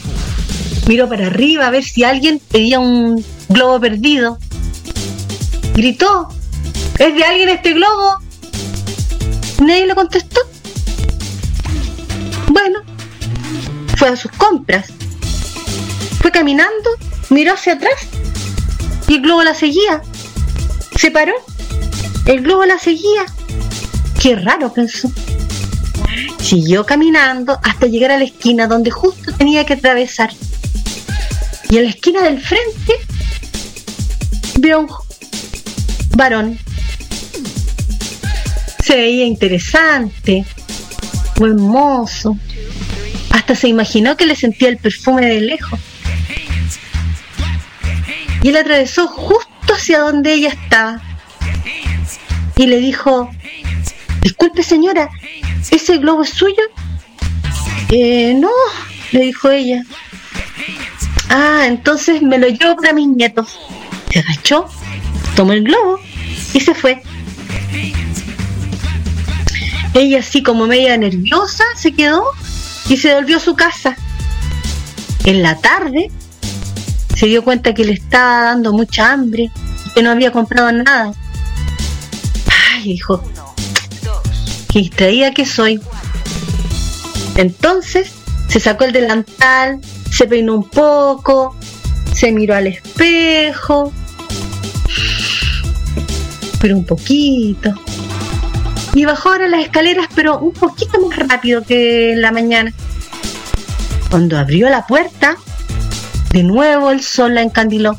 Miró para arriba a ver si alguien pedía un globo perdido. Gritó, ¿Es de alguien este globo? Nadie le contestó. Bueno, fue a sus compras. Fue caminando, miró hacia atrás y el globo la seguía. Se paró. El globo la seguía. Qué raro, pensó. Siguió caminando hasta llegar a la esquina donde justo tenía que atravesar. Y en la esquina del frente vio un varón se veía interesante, buen mozo. Hasta se imaginó que le sentía el perfume de lejos. Y él atravesó justo hacia donde ella estaba. Y le dijo, disculpe señora, ¿ese globo es suyo? Eh, no, le dijo ella. Ah, entonces me lo llevo para mis nietos. Se agachó, tomó el globo y se fue. Ella así como media nerviosa se quedó y se volvió a su casa. En la tarde se dio cuenta que le estaba dando mucha hambre que no había comprado nada. Ay, dijo, distraída que soy. Entonces se sacó el delantal, se peinó un poco, se miró al espejo, pero un poquito y bajó ahora las escaleras, pero un poquito más rápido que en la mañana. Cuando abrió la puerta, De nuevo el sol la encandiló.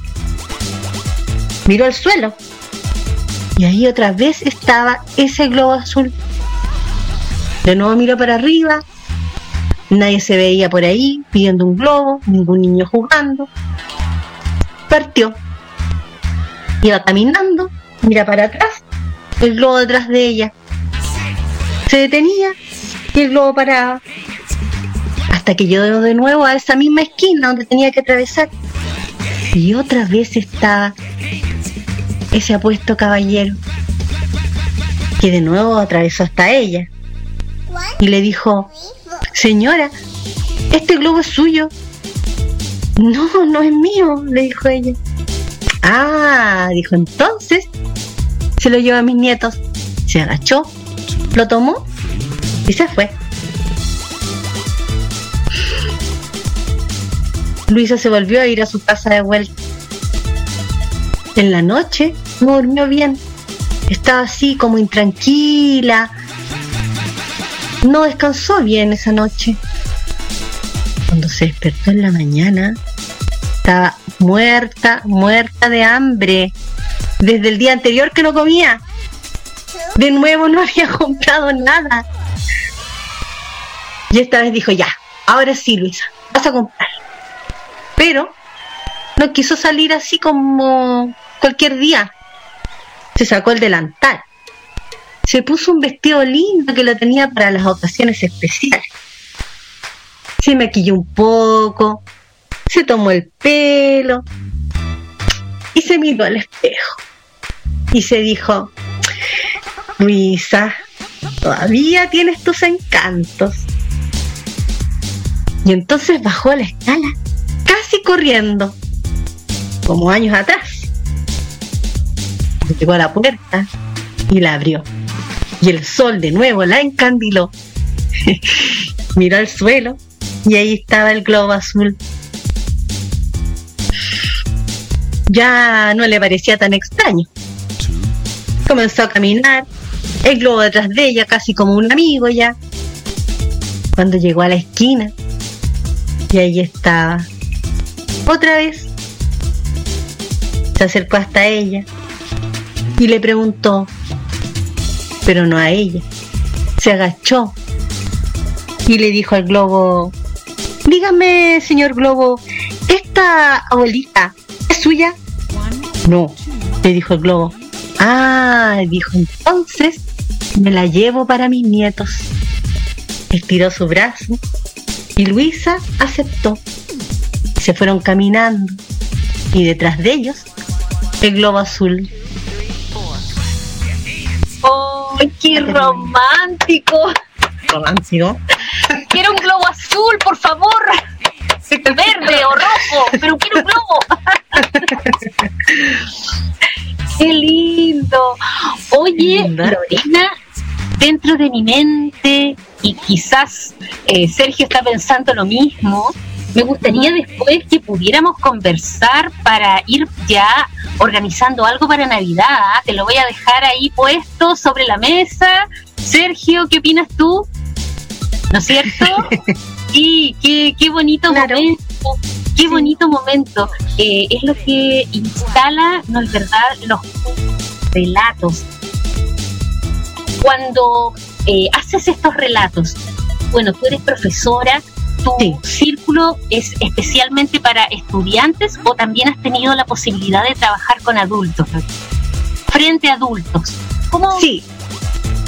Miró al suelo. Y ahí otra vez estaba ese globo azul. De nuevo miró para arriba. Nadie se veía por ahí pidiendo un globo, ningún niño jugando. Partió. Iba caminando, mira para atrás, el globo detrás de ella. Se detenía y el globo paraba. Hasta que llegó de nuevo a esa misma esquina donde tenía que atravesar. Y otra vez estaba ese apuesto caballero, que de nuevo atravesó hasta ella. Y le dijo, señora, este globo es suyo. No, no es mío, le dijo ella. Ah, dijo entonces, se lo llevó a mis nietos. Se agachó, lo tomó y se fue. Luisa se volvió a ir a su casa de vuelta. En la noche no durmió bien. Estaba así como intranquila. No descansó bien esa noche. Cuando se despertó en la mañana, estaba muerta, muerta de hambre. Desde el día anterior que no comía. De nuevo no <laughs> había comprado nada. Y esta vez dijo, ya, ahora sí, Luisa, vas a comprar. Pero no quiso salir así como cualquier día. Se sacó el delantal. Se puso un vestido lindo que lo tenía para las ocasiones especiales. Se maquilló un poco, se tomó el pelo y se miró al espejo. Y se dijo, Luisa, todavía tienes tus encantos. Y entonces bajó a la escala, casi corriendo, como años atrás. Llegó a la puerta y la abrió. Y el sol de nuevo la encandiló. <laughs> Miró al suelo y ahí estaba el globo azul. Ya no le parecía tan extraño. Comenzó a caminar, el globo detrás de ella, casi como un amigo ya. Cuando llegó a la esquina, y ahí estaba. Otra vez. Se acercó hasta ella y le preguntó, pero no a ella. Se agachó y le dijo al globo, dígame, señor globo, ¿esta abuelita es suya? No, le dijo el globo. Ah, dijo entonces, me la llevo para mis nietos. Estiró su brazo y Luisa aceptó. Se fueron caminando y detrás de ellos el globo azul. ¡Oh, qué romántico! Romántico. Quiero un globo azul, por favor. Verde o rojo, pero quiero un globo. ¡Qué lindo! Oye, Lorena, dentro de mi mente, y quizás eh, Sergio está pensando lo mismo, me gustaría después que pudiéramos conversar para ir ya organizando algo para Navidad. ¿ah? Te lo voy a dejar ahí puesto sobre la mesa. Sergio, ¿qué opinas tú? ¿No es cierto? <laughs> Sí, qué, qué bonito momento. Qué bonito momento. Eh, es lo que instala, no es verdad, los relatos. Cuando eh, haces estos relatos, bueno, tú eres profesora, tu círculo es especialmente para estudiantes o también has tenido la posibilidad de trabajar con adultos, frente a adultos. ¿Cómo? Sí.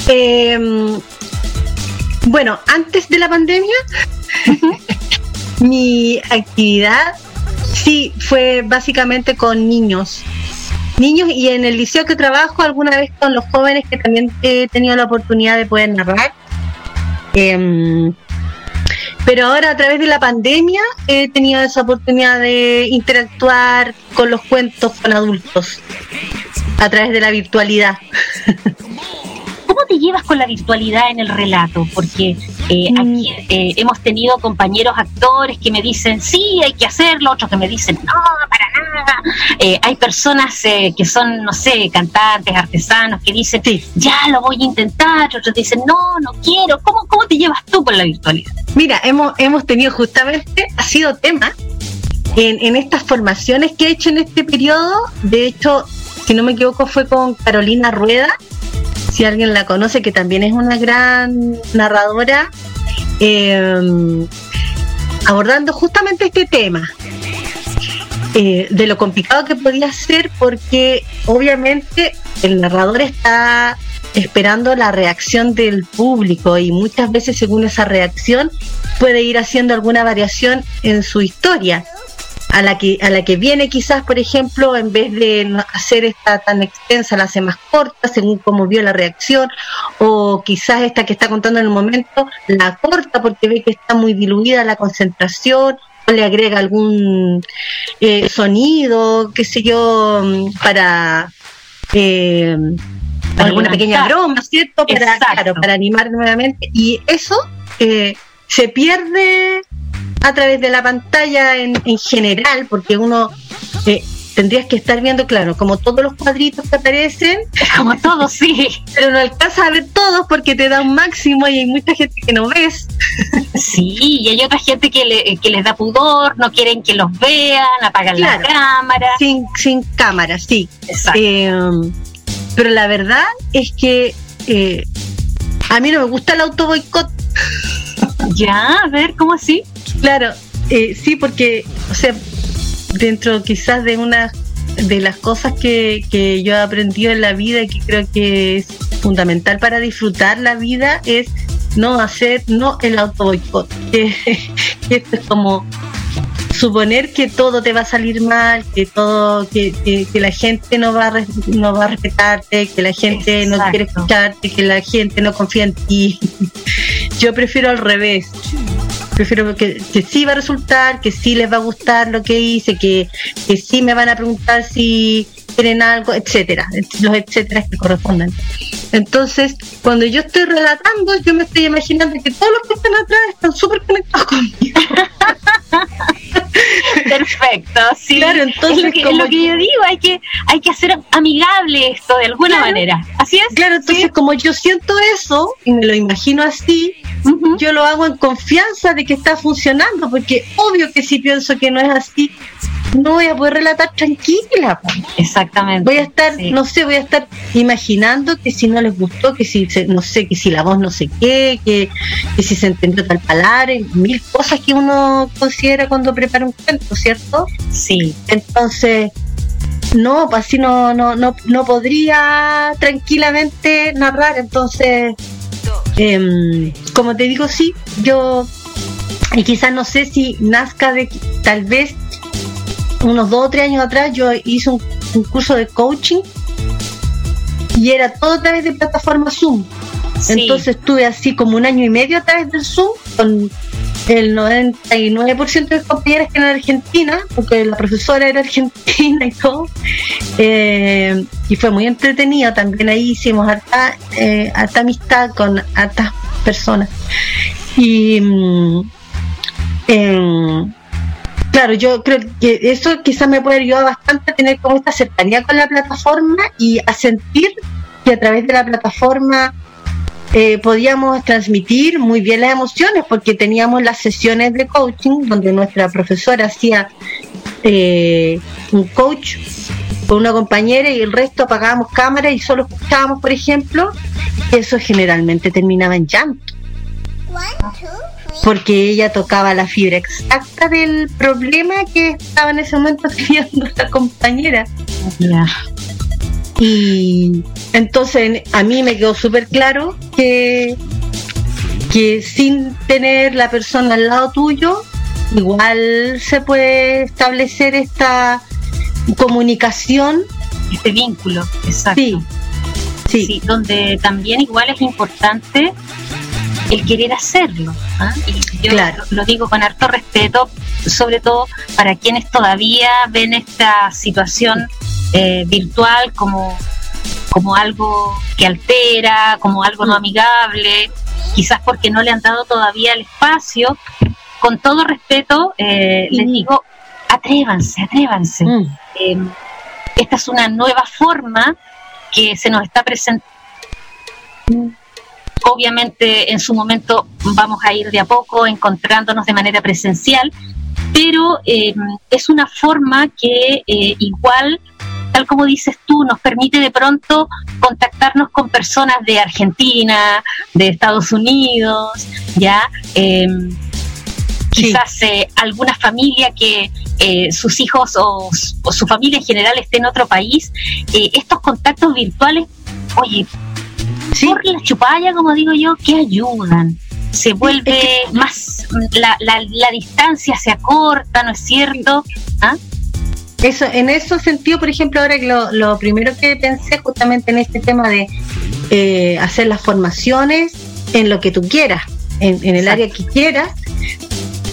Em, bueno, antes de la pandemia, <laughs> mi actividad sí fue básicamente con niños. Niños y en el liceo que trabajo alguna vez con los jóvenes que también he tenido la oportunidad de poder narrar. Eh, pero ahora a través de la pandemia he tenido esa oportunidad de interactuar con los cuentos con adultos a través de la virtualidad. <laughs> ¿Cómo te llevas con la virtualidad en el relato? Porque eh, Mm. aquí eh, hemos tenido compañeros actores que me dicen, sí, hay que hacerlo, otros que me dicen, no, para nada. Eh, hay personas eh, que son, no sé, cantantes, artesanos, que dicen, Sí. ya lo voy a intentar, otros dicen, no, no quiero. ¿Cómo, cómo te llevas tú con la virtualidad? Mira, hemos, hemos tenido justamente, ha sido tema en, estas formaciones que he hecho en este periodo. De hecho, si no me equivoco, fue con Carolina Rueda, si alguien la conoce, que también es una gran narradora, eh, abordando justamente este tema. Eh, de lo complicado que podía ser porque obviamente el narrador está esperando la reacción del público y muchas veces según esa reacción puede ir haciendo alguna variación en su historia a la que a la que viene quizás por ejemplo en vez de hacer esta tan extensa la hace más corta según cómo vio la reacción o quizás esta que está contando en el momento la corta porque ve que está muy diluida la concentración o le agrega algún eh, sonido qué sé yo para eh, alguna pequeña broma, ¿cierto? Para, claro, para animar nuevamente. Y eso eh, se pierde a través de la pantalla en, en general, porque uno eh, tendrías que estar viendo, claro, como todos los cuadritos que aparecen. <laughs> Como todos, sí. Pero no alcanzas a ver todos porque te da un máximo y hay mucha gente que no ves. Sí, y hay otra gente que, le, que les da pudor, no quieren que los vean, apagan la cámara. Sin, sin cámara, sí. Exacto. Eh, pero la verdad es que eh, a mí no me gusta el auto boicot. Ya, a ver, ¿cómo así? Claro, eh, sí, porque, o sea, dentro quizás de una de las cosas que, que yo he aprendido en la vida y que creo que es fundamental para disfrutar la vida es no hacer, no el auto boicot. que <laughs> esto es como suponer que todo te va a salir mal, que todo, que, que, la gente no va, a, no va a respetarte, que la gente no quiere escucharte, que la gente no confía en ti. <laughs> Yo prefiero al revés. Prefiero que, que sí va a resultar, que sí les va a gustar lo que hice, que, que sí me van a preguntar si quieren algo, etcétera, los etcétera que correspondan. Entonces, cuando yo estoy relatando, yo me estoy imaginando que todos los que están atrás están súper conectados conmigo. <laughs> Perfecto, sí. Claro, entonces es lo, que, lo que, yo digo, hay que, hay que hacer amigable esto de alguna manera. Así es. Claro, entonces como yo siento eso y me lo imagino así, yo lo hago en confianza de que está funcionando, porque obvio que si pienso que no es así, no voy a poder relatar tranquila. Exactamente. Voy a estar, no sé, voy a estar imaginando que si no les gustó, que si, no sé, que si la voz no sé qué, que, que si se entendió tal palabra, mil cosas que uno considera cuando prepara un cuento, ¿cierto? Sí. Entonces, no, pues así no, no, no, no podría tranquilamente narrar, entonces, eh, como te digo, sí, yo, y quizás no sé si nazca de tal vez unos dos o tres años atrás yo hice un, curso de coaching y era todo a través de plataforma Zoom. Entonces estuve así como un año y medio a través del Zoom con el 99% de compañeras que eran Argentina, porque la profesora era argentina y todo. Eh, y fue muy entretenido. También ahí hicimos harta, eh, amistad con hartas personas. Y mm, Claro, yo creo que eso quizás me puede ayudar bastante a tener como esta cercanía con la plataforma y a sentir que a través de la plataforma eh, podíamos transmitir muy bien las emociones porque teníamos las sesiones de coaching donde nuestra profesora hacía eh, un coach con una compañera y el resto apagábamos cámara y solo escuchábamos, por ejemplo, eso generalmente terminaba en llanto porque ella tocaba la fibra exacta del problema que estaba en ese momento <laughs> teniendo la compañera. Y entonces a mí me quedó súper claro que, que sin tener la persona al lado tuyo, igual se puede establecer esta comunicación. Este vínculo, exacto. Sí, sí. sí donde también igual es importante el querer hacerlo. ¿ah? Y yo lo digo con harto respeto, sobre todo para quienes todavía ven esta situación eh, virtual como, como algo que altera, como algo no mm. amigable, quizás porque no le han dado todavía el espacio. Con todo respeto, eh, les digo, atrévanse, atrévanse. Mm. Em, esta es una nueva forma que se nos está presentando Obviamente en su momento vamos a ir de a poco encontrándonos de manera presencial, pero eh, es una forma que eh, igual tal como dices tú, nos permite de pronto contactarnos con personas de Argentina, de Estados Unidos, ya. Em, quizás eh, alguna familia que eh, sus hijos o, su familia en general esté en otro país, eh, estos contactos virtuales, oye, por la chupalla, como digo yo, que ayudan. Se vuelve más, la, la, la distancia se acorta, ¿no es cierto? ¿Ah? Eso, en ese sentido, por ejemplo, ahora que lo, primero que pensé justamente en este tema de eh, hacer las formaciones en lo que tú quieras, en, el área que quieras,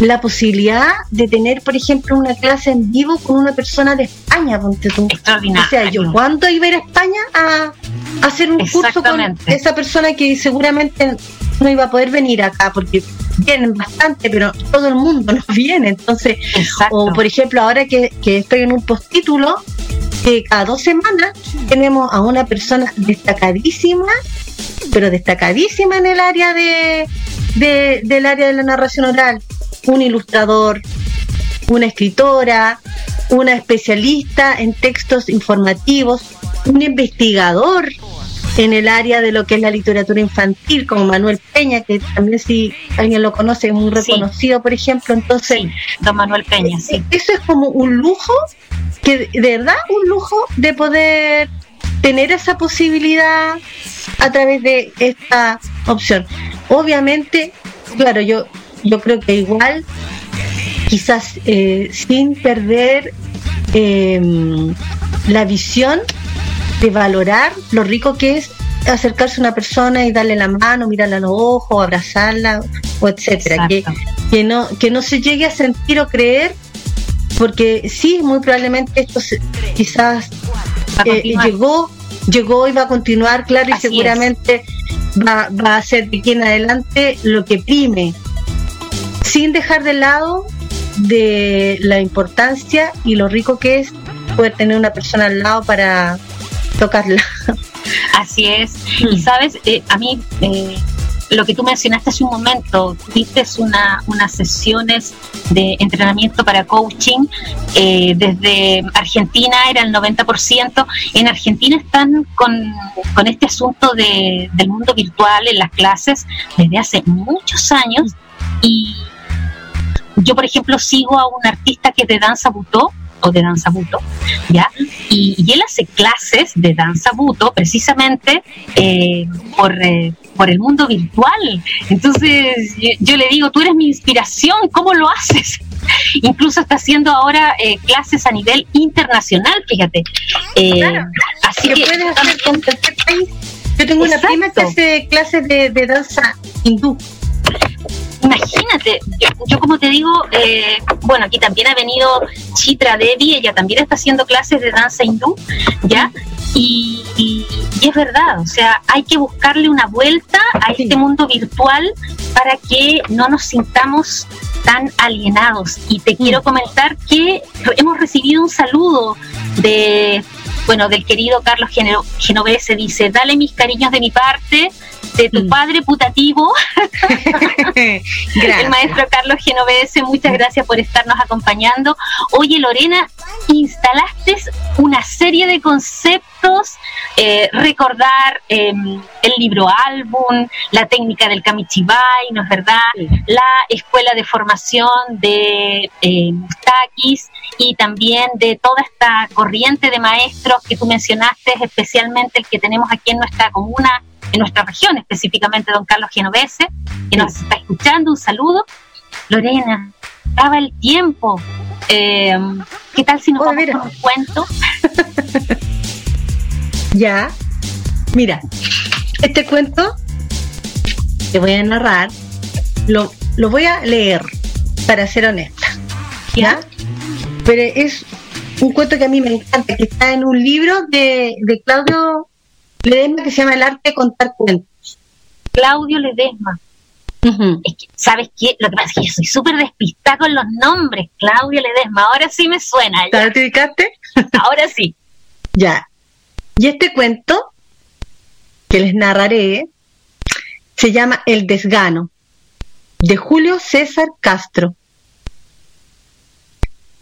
la posibilidad de tener, por ejemplo, una clase en vivo con una persona de España, ponte tú. O sea, yo cuando iba a ir a España a, hacer un curso con esa persona que seguramente no iba a poder venir acá porque vienen bastante, pero todo el mundo <laughs> no viene. Entonces, o por ejemplo, ahora que, estoy en un postítulo, que cada dos semanas tenemos a una persona destacadísima, pero destacadísima en el área de, del área de la narración oral, un ilustrador, una escritora, una especialista en textos informativos, un investigador en el área de lo que es la literatura infantil, como Manuel Peña, que también si alguien lo conoce es muy reconocido, por ejemplo. Entonces, don Manuel Peña, sí. Eso es como un lujo, que de verdad un lujo de poder tener esa posibilidad a través de esta opción. Obviamente, claro, yo, yo creo que igual, quizás eh, sin perder eh, la visión de valorar lo rico que es acercarse a una persona y darle la mano, mirarla a los ojos, abrazarla, o etcétera, que, que no que no se llegue a sentir o creer, porque sí, muy probablemente esto quizás eh, llegó llegó y va a continuar, claro, y seguramente va, va a ser de aquí en adelante lo que prime, sin dejar de lado de la importancia y lo rico que es poder tener una persona al lado para tocarla. Así es. Y mm. sabes, eh, a mí eh, lo que tú mencionaste hace un momento, tuviste una, unas sesiones de entrenamiento para coaching eh, desde Argentina, era el 90%. En Argentina están con, con este asunto de, del mundo virtual en las clases desde hace muchos años y yo, por ejemplo, sigo a un artista que es de danza butó, o de danza buto, ¿ya? Y, él hace clases de danza buto precisamente eh, por, eh, por el mundo virtual. Entonces yo, le digo, tú eres mi inspiración, ¿cómo lo haces? <laughs> Incluso está haciendo ahora eh, clases a nivel internacional, fíjate. así que, puedes hacer con cualquier país. Yo tengo una prima que hace clases de, de danza hindú imagínate, yo, como te digo, eh, bueno, aquí también ha venido Chitra Devi, ella también está haciendo clases de danza hindú, ¿ya? Y, es verdad, o sea, hay que buscarle una vuelta a este mundo virtual para que no nos sintamos tan alienados. Y te quiero mm. comentar que hemos recibido un saludo de, bueno, del querido Carlos Genovese, dice, dale mis cariños de mi parte, de tu mm. padre putativo, <laughs> <laughs> el maestro Carlos Genovese, muchas gracias por estarnos acompañando. Oye, Lorena, instalaste una serie de conceptos, eh, recordar em, el libro álbum, la técnica del Kamichibai, ¿no es verdad? La escuela de formación de eh, Takis y también de toda esta corriente de maestros que tú mencionaste, especialmente el que tenemos aquí en nuestra comuna en nuestra región, específicamente don Carlos Genovese, que nos está escuchando. Un saludo. Lorena, acaba el tiempo. Eh, ¿Qué tal si nos vamos con un cuento? <laughs> ya. Mira, este cuento que voy a narrar, lo, lo voy a leer, para ser honesta. ¿Ya? Pero es un cuento que a mí me encanta, que está en un libro de, de Claudio Ledesma que se llama El arte de contar cuentos. Claudio Ledesma. ¿Sabes qué? Lo que pasa es que yo soy súper despistada con los nombres. Claudio Ledesma, ahora sí me suena. ¿Te identificaste? <laughs> ahora sí. Ya. Y este cuento que les narraré se llama El desgano, de Julio César Castro.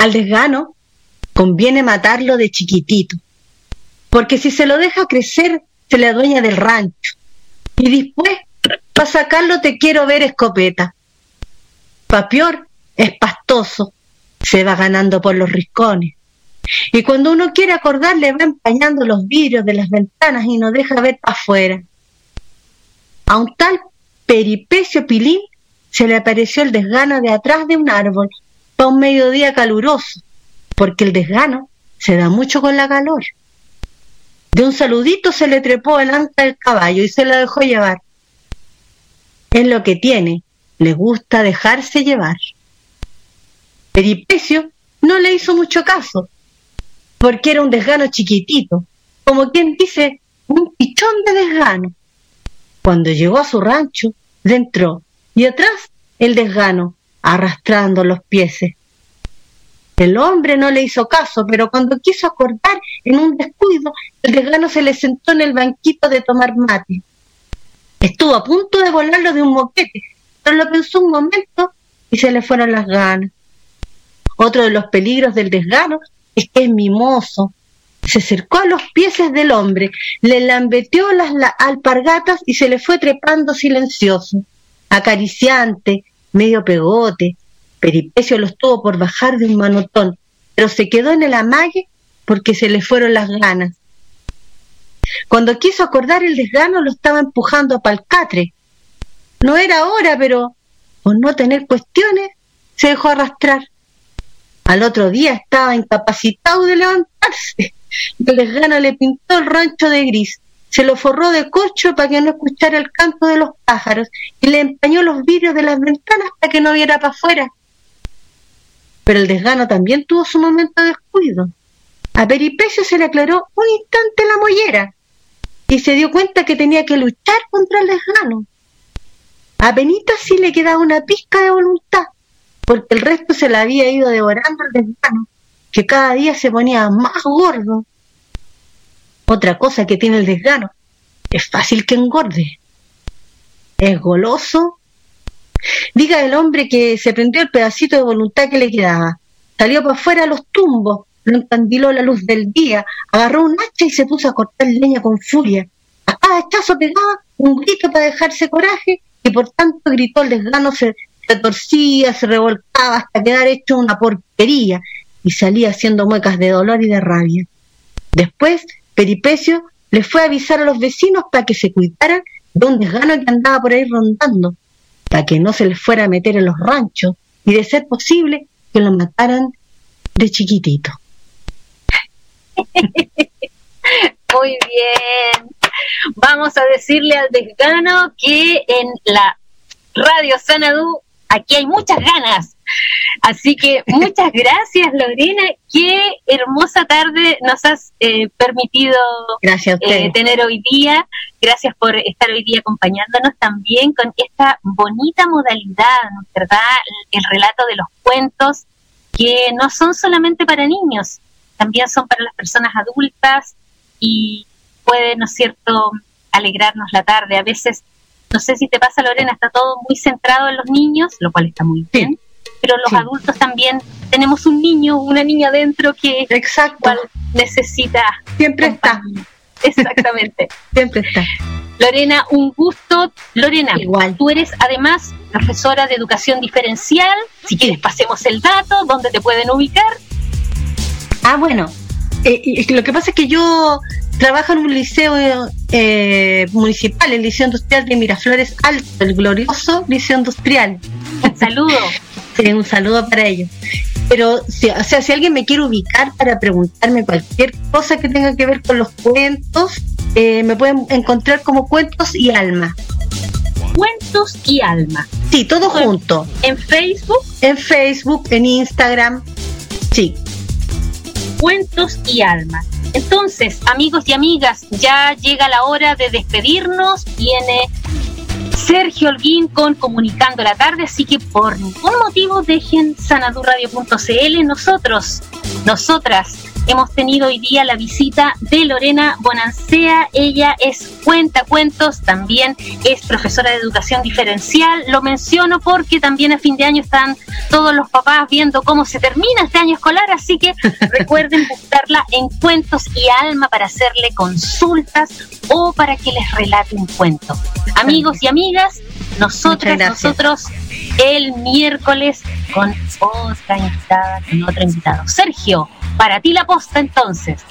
Al desgano conviene matarlo de chiquitito, porque si se lo deja crecer, se le adueña del rancho. Y después, para sacarlo te quiero ver escopeta. Papior es pastoso, se va ganando por los riscones. Y cuando uno quiere acordar, le va empañando los vidrios de las ventanas y no deja ver para afuera. A un tal Peripecio Pilín se le apareció el desgano de atrás de un árbol para un mediodía caluroso, porque el desgano se da mucho con la calor. De un saludito se le trepó el anta del caballo y se lo dejó llevar. Es lo que tiene, le gusta dejarse llevar. Peripecio no le hizo mucho caso, porque era un desgano chiquitito, como quien dice, un pichón de desgano. Cuando llegó a su rancho, dentro y atrás el desgano, arrastrando los pies. El hombre no le hizo caso, pero cuando quiso acordar en un descuido, el desgano se le sentó en el banquito de tomar mate. Estuvo a punto de volarlo de un moquete, pero lo pensó un momento y se le fueron las ganas. Otro de los peligros del desgano es que es mimoso. Se acercó a los pies del hombre, le lambeteó las alpargatas y se le fue trepando silencioso, acariciante, medio pegote. Peripecio lo estuvo por bajar de un manotón, pero se quedó en el amague porque se le fueron las ganas. Cuando quiso acordar el desgano lo estaba empujando a palcatre. No era hora, pero por no tener cuestiones se dejó arrastrar. Al otro día estaba incapacitado de levantarse. <laughs> El desgano le pintó el rancho de gris, se lo forró de cocho para que no escuchara el canto de los pájaros y le empañó los vidrios de las ventanas para que no viera para afuera. Pero el desgano también tuvo su momento de descuido. A Peripecio se le aclaró un instante la mollera y se dio cuenta que tenía que luchar contra el desgano. A Benita sí le quedaba una pizca de voluntad porque el resto se la había ido devorando el desgano, que cada día se ponía más gordo. Otra cosa que tiene el desgano, es fácil que engorde. Es goloso. Diga el hombre que se prendió el pedacito de voluntad que le quedaba. Salió para afuera a los tumbos, lo encandiló la luz del día, agarró un hacha y se puso a cortar leña con furia. A cada hachazo pegaba un grito para dejarse coraje y por tanto gritó el desgano se se torcía, se revolcaba hasta quedar hecho una porquería y salía haciendo muecas de dolor y de rabia. Después, Peripecio le fue a avisar a los vecinos para que se cuidaran de un desgano que andaba por ahí rondando, para que no se les fuera a meter en los ranchos y de ser posible que lo mataran de chiquitito. <laughs> Muy bien. Vamos a decirle al desgano que en la Radio Sanadú aquí hay muchas ganas. Así que muchas <laughs> gracias, Lorena. Qué hermosa tarde nos has eh, permitido eh, tener hoy día. Gracias por estar hoy día acompañándonos también con esta bonita modalidad, ¿verdad? El relato de los cuentos que no son solamente para niños, también son para las personas adultas y puede, ¿no es cierto?, alegrarnos la tarde. A veces no sé si te pasa, Lorena, está todo muy centrado en los niños, lo cual está muy bien. Pero los adultos también tenemos un niño, una niña dentro que Exacto. necesita. Siempre está. Exactamente. <laughs> Siempre está. Lorena, un gusto. Lorena, Igual. tú eres además profesora de educación diferencial. Si quieres, pasemos el dato, dónde te pueden ubicar. Ah, bueno, eh, lo que pasa es que yo trabajo en un liceo eh, municipal, el Liceo Industrial de Miraflores Alto, el glorioso Liceo Industrial. Un saludo. <laughs> un saludo para ellos. Pero, si, o sea, si alguien me quiere ubicar para preguntarme cualquier cosa que tenga que ver con los cuentos, eh, me pueden encontrar como Cuentos y Alma. Cuentos y Alma. Sí, todo junto. ¿En Facebook? En Facebook, en Instagram. Sí, cuentos y almas. Entonces, amigos y amigas, ya llega la hora de despedirnos. Viene Sergio Holguín con Comunicando la Tarde, así que por ningún motivo dejen sanadurradio.cl. Nosotros, nosotras, hemos tenido hoy día la visita de Lorena Bonancea. Ella es cuenta cuentos, también es profesora de educación diferencial. Lo menciono porque también a fin de año están todos los papás viendo cómo se termina este año escolar, así que <laughs> recuerden buscarla en Cuentos y Alma para hacerle consultas o para que les relate un cuento. Amigos y amigas, nosotras, nosotros el miércoles con otra invitada, con otro invitado. Sergio, para ti la posta entonces.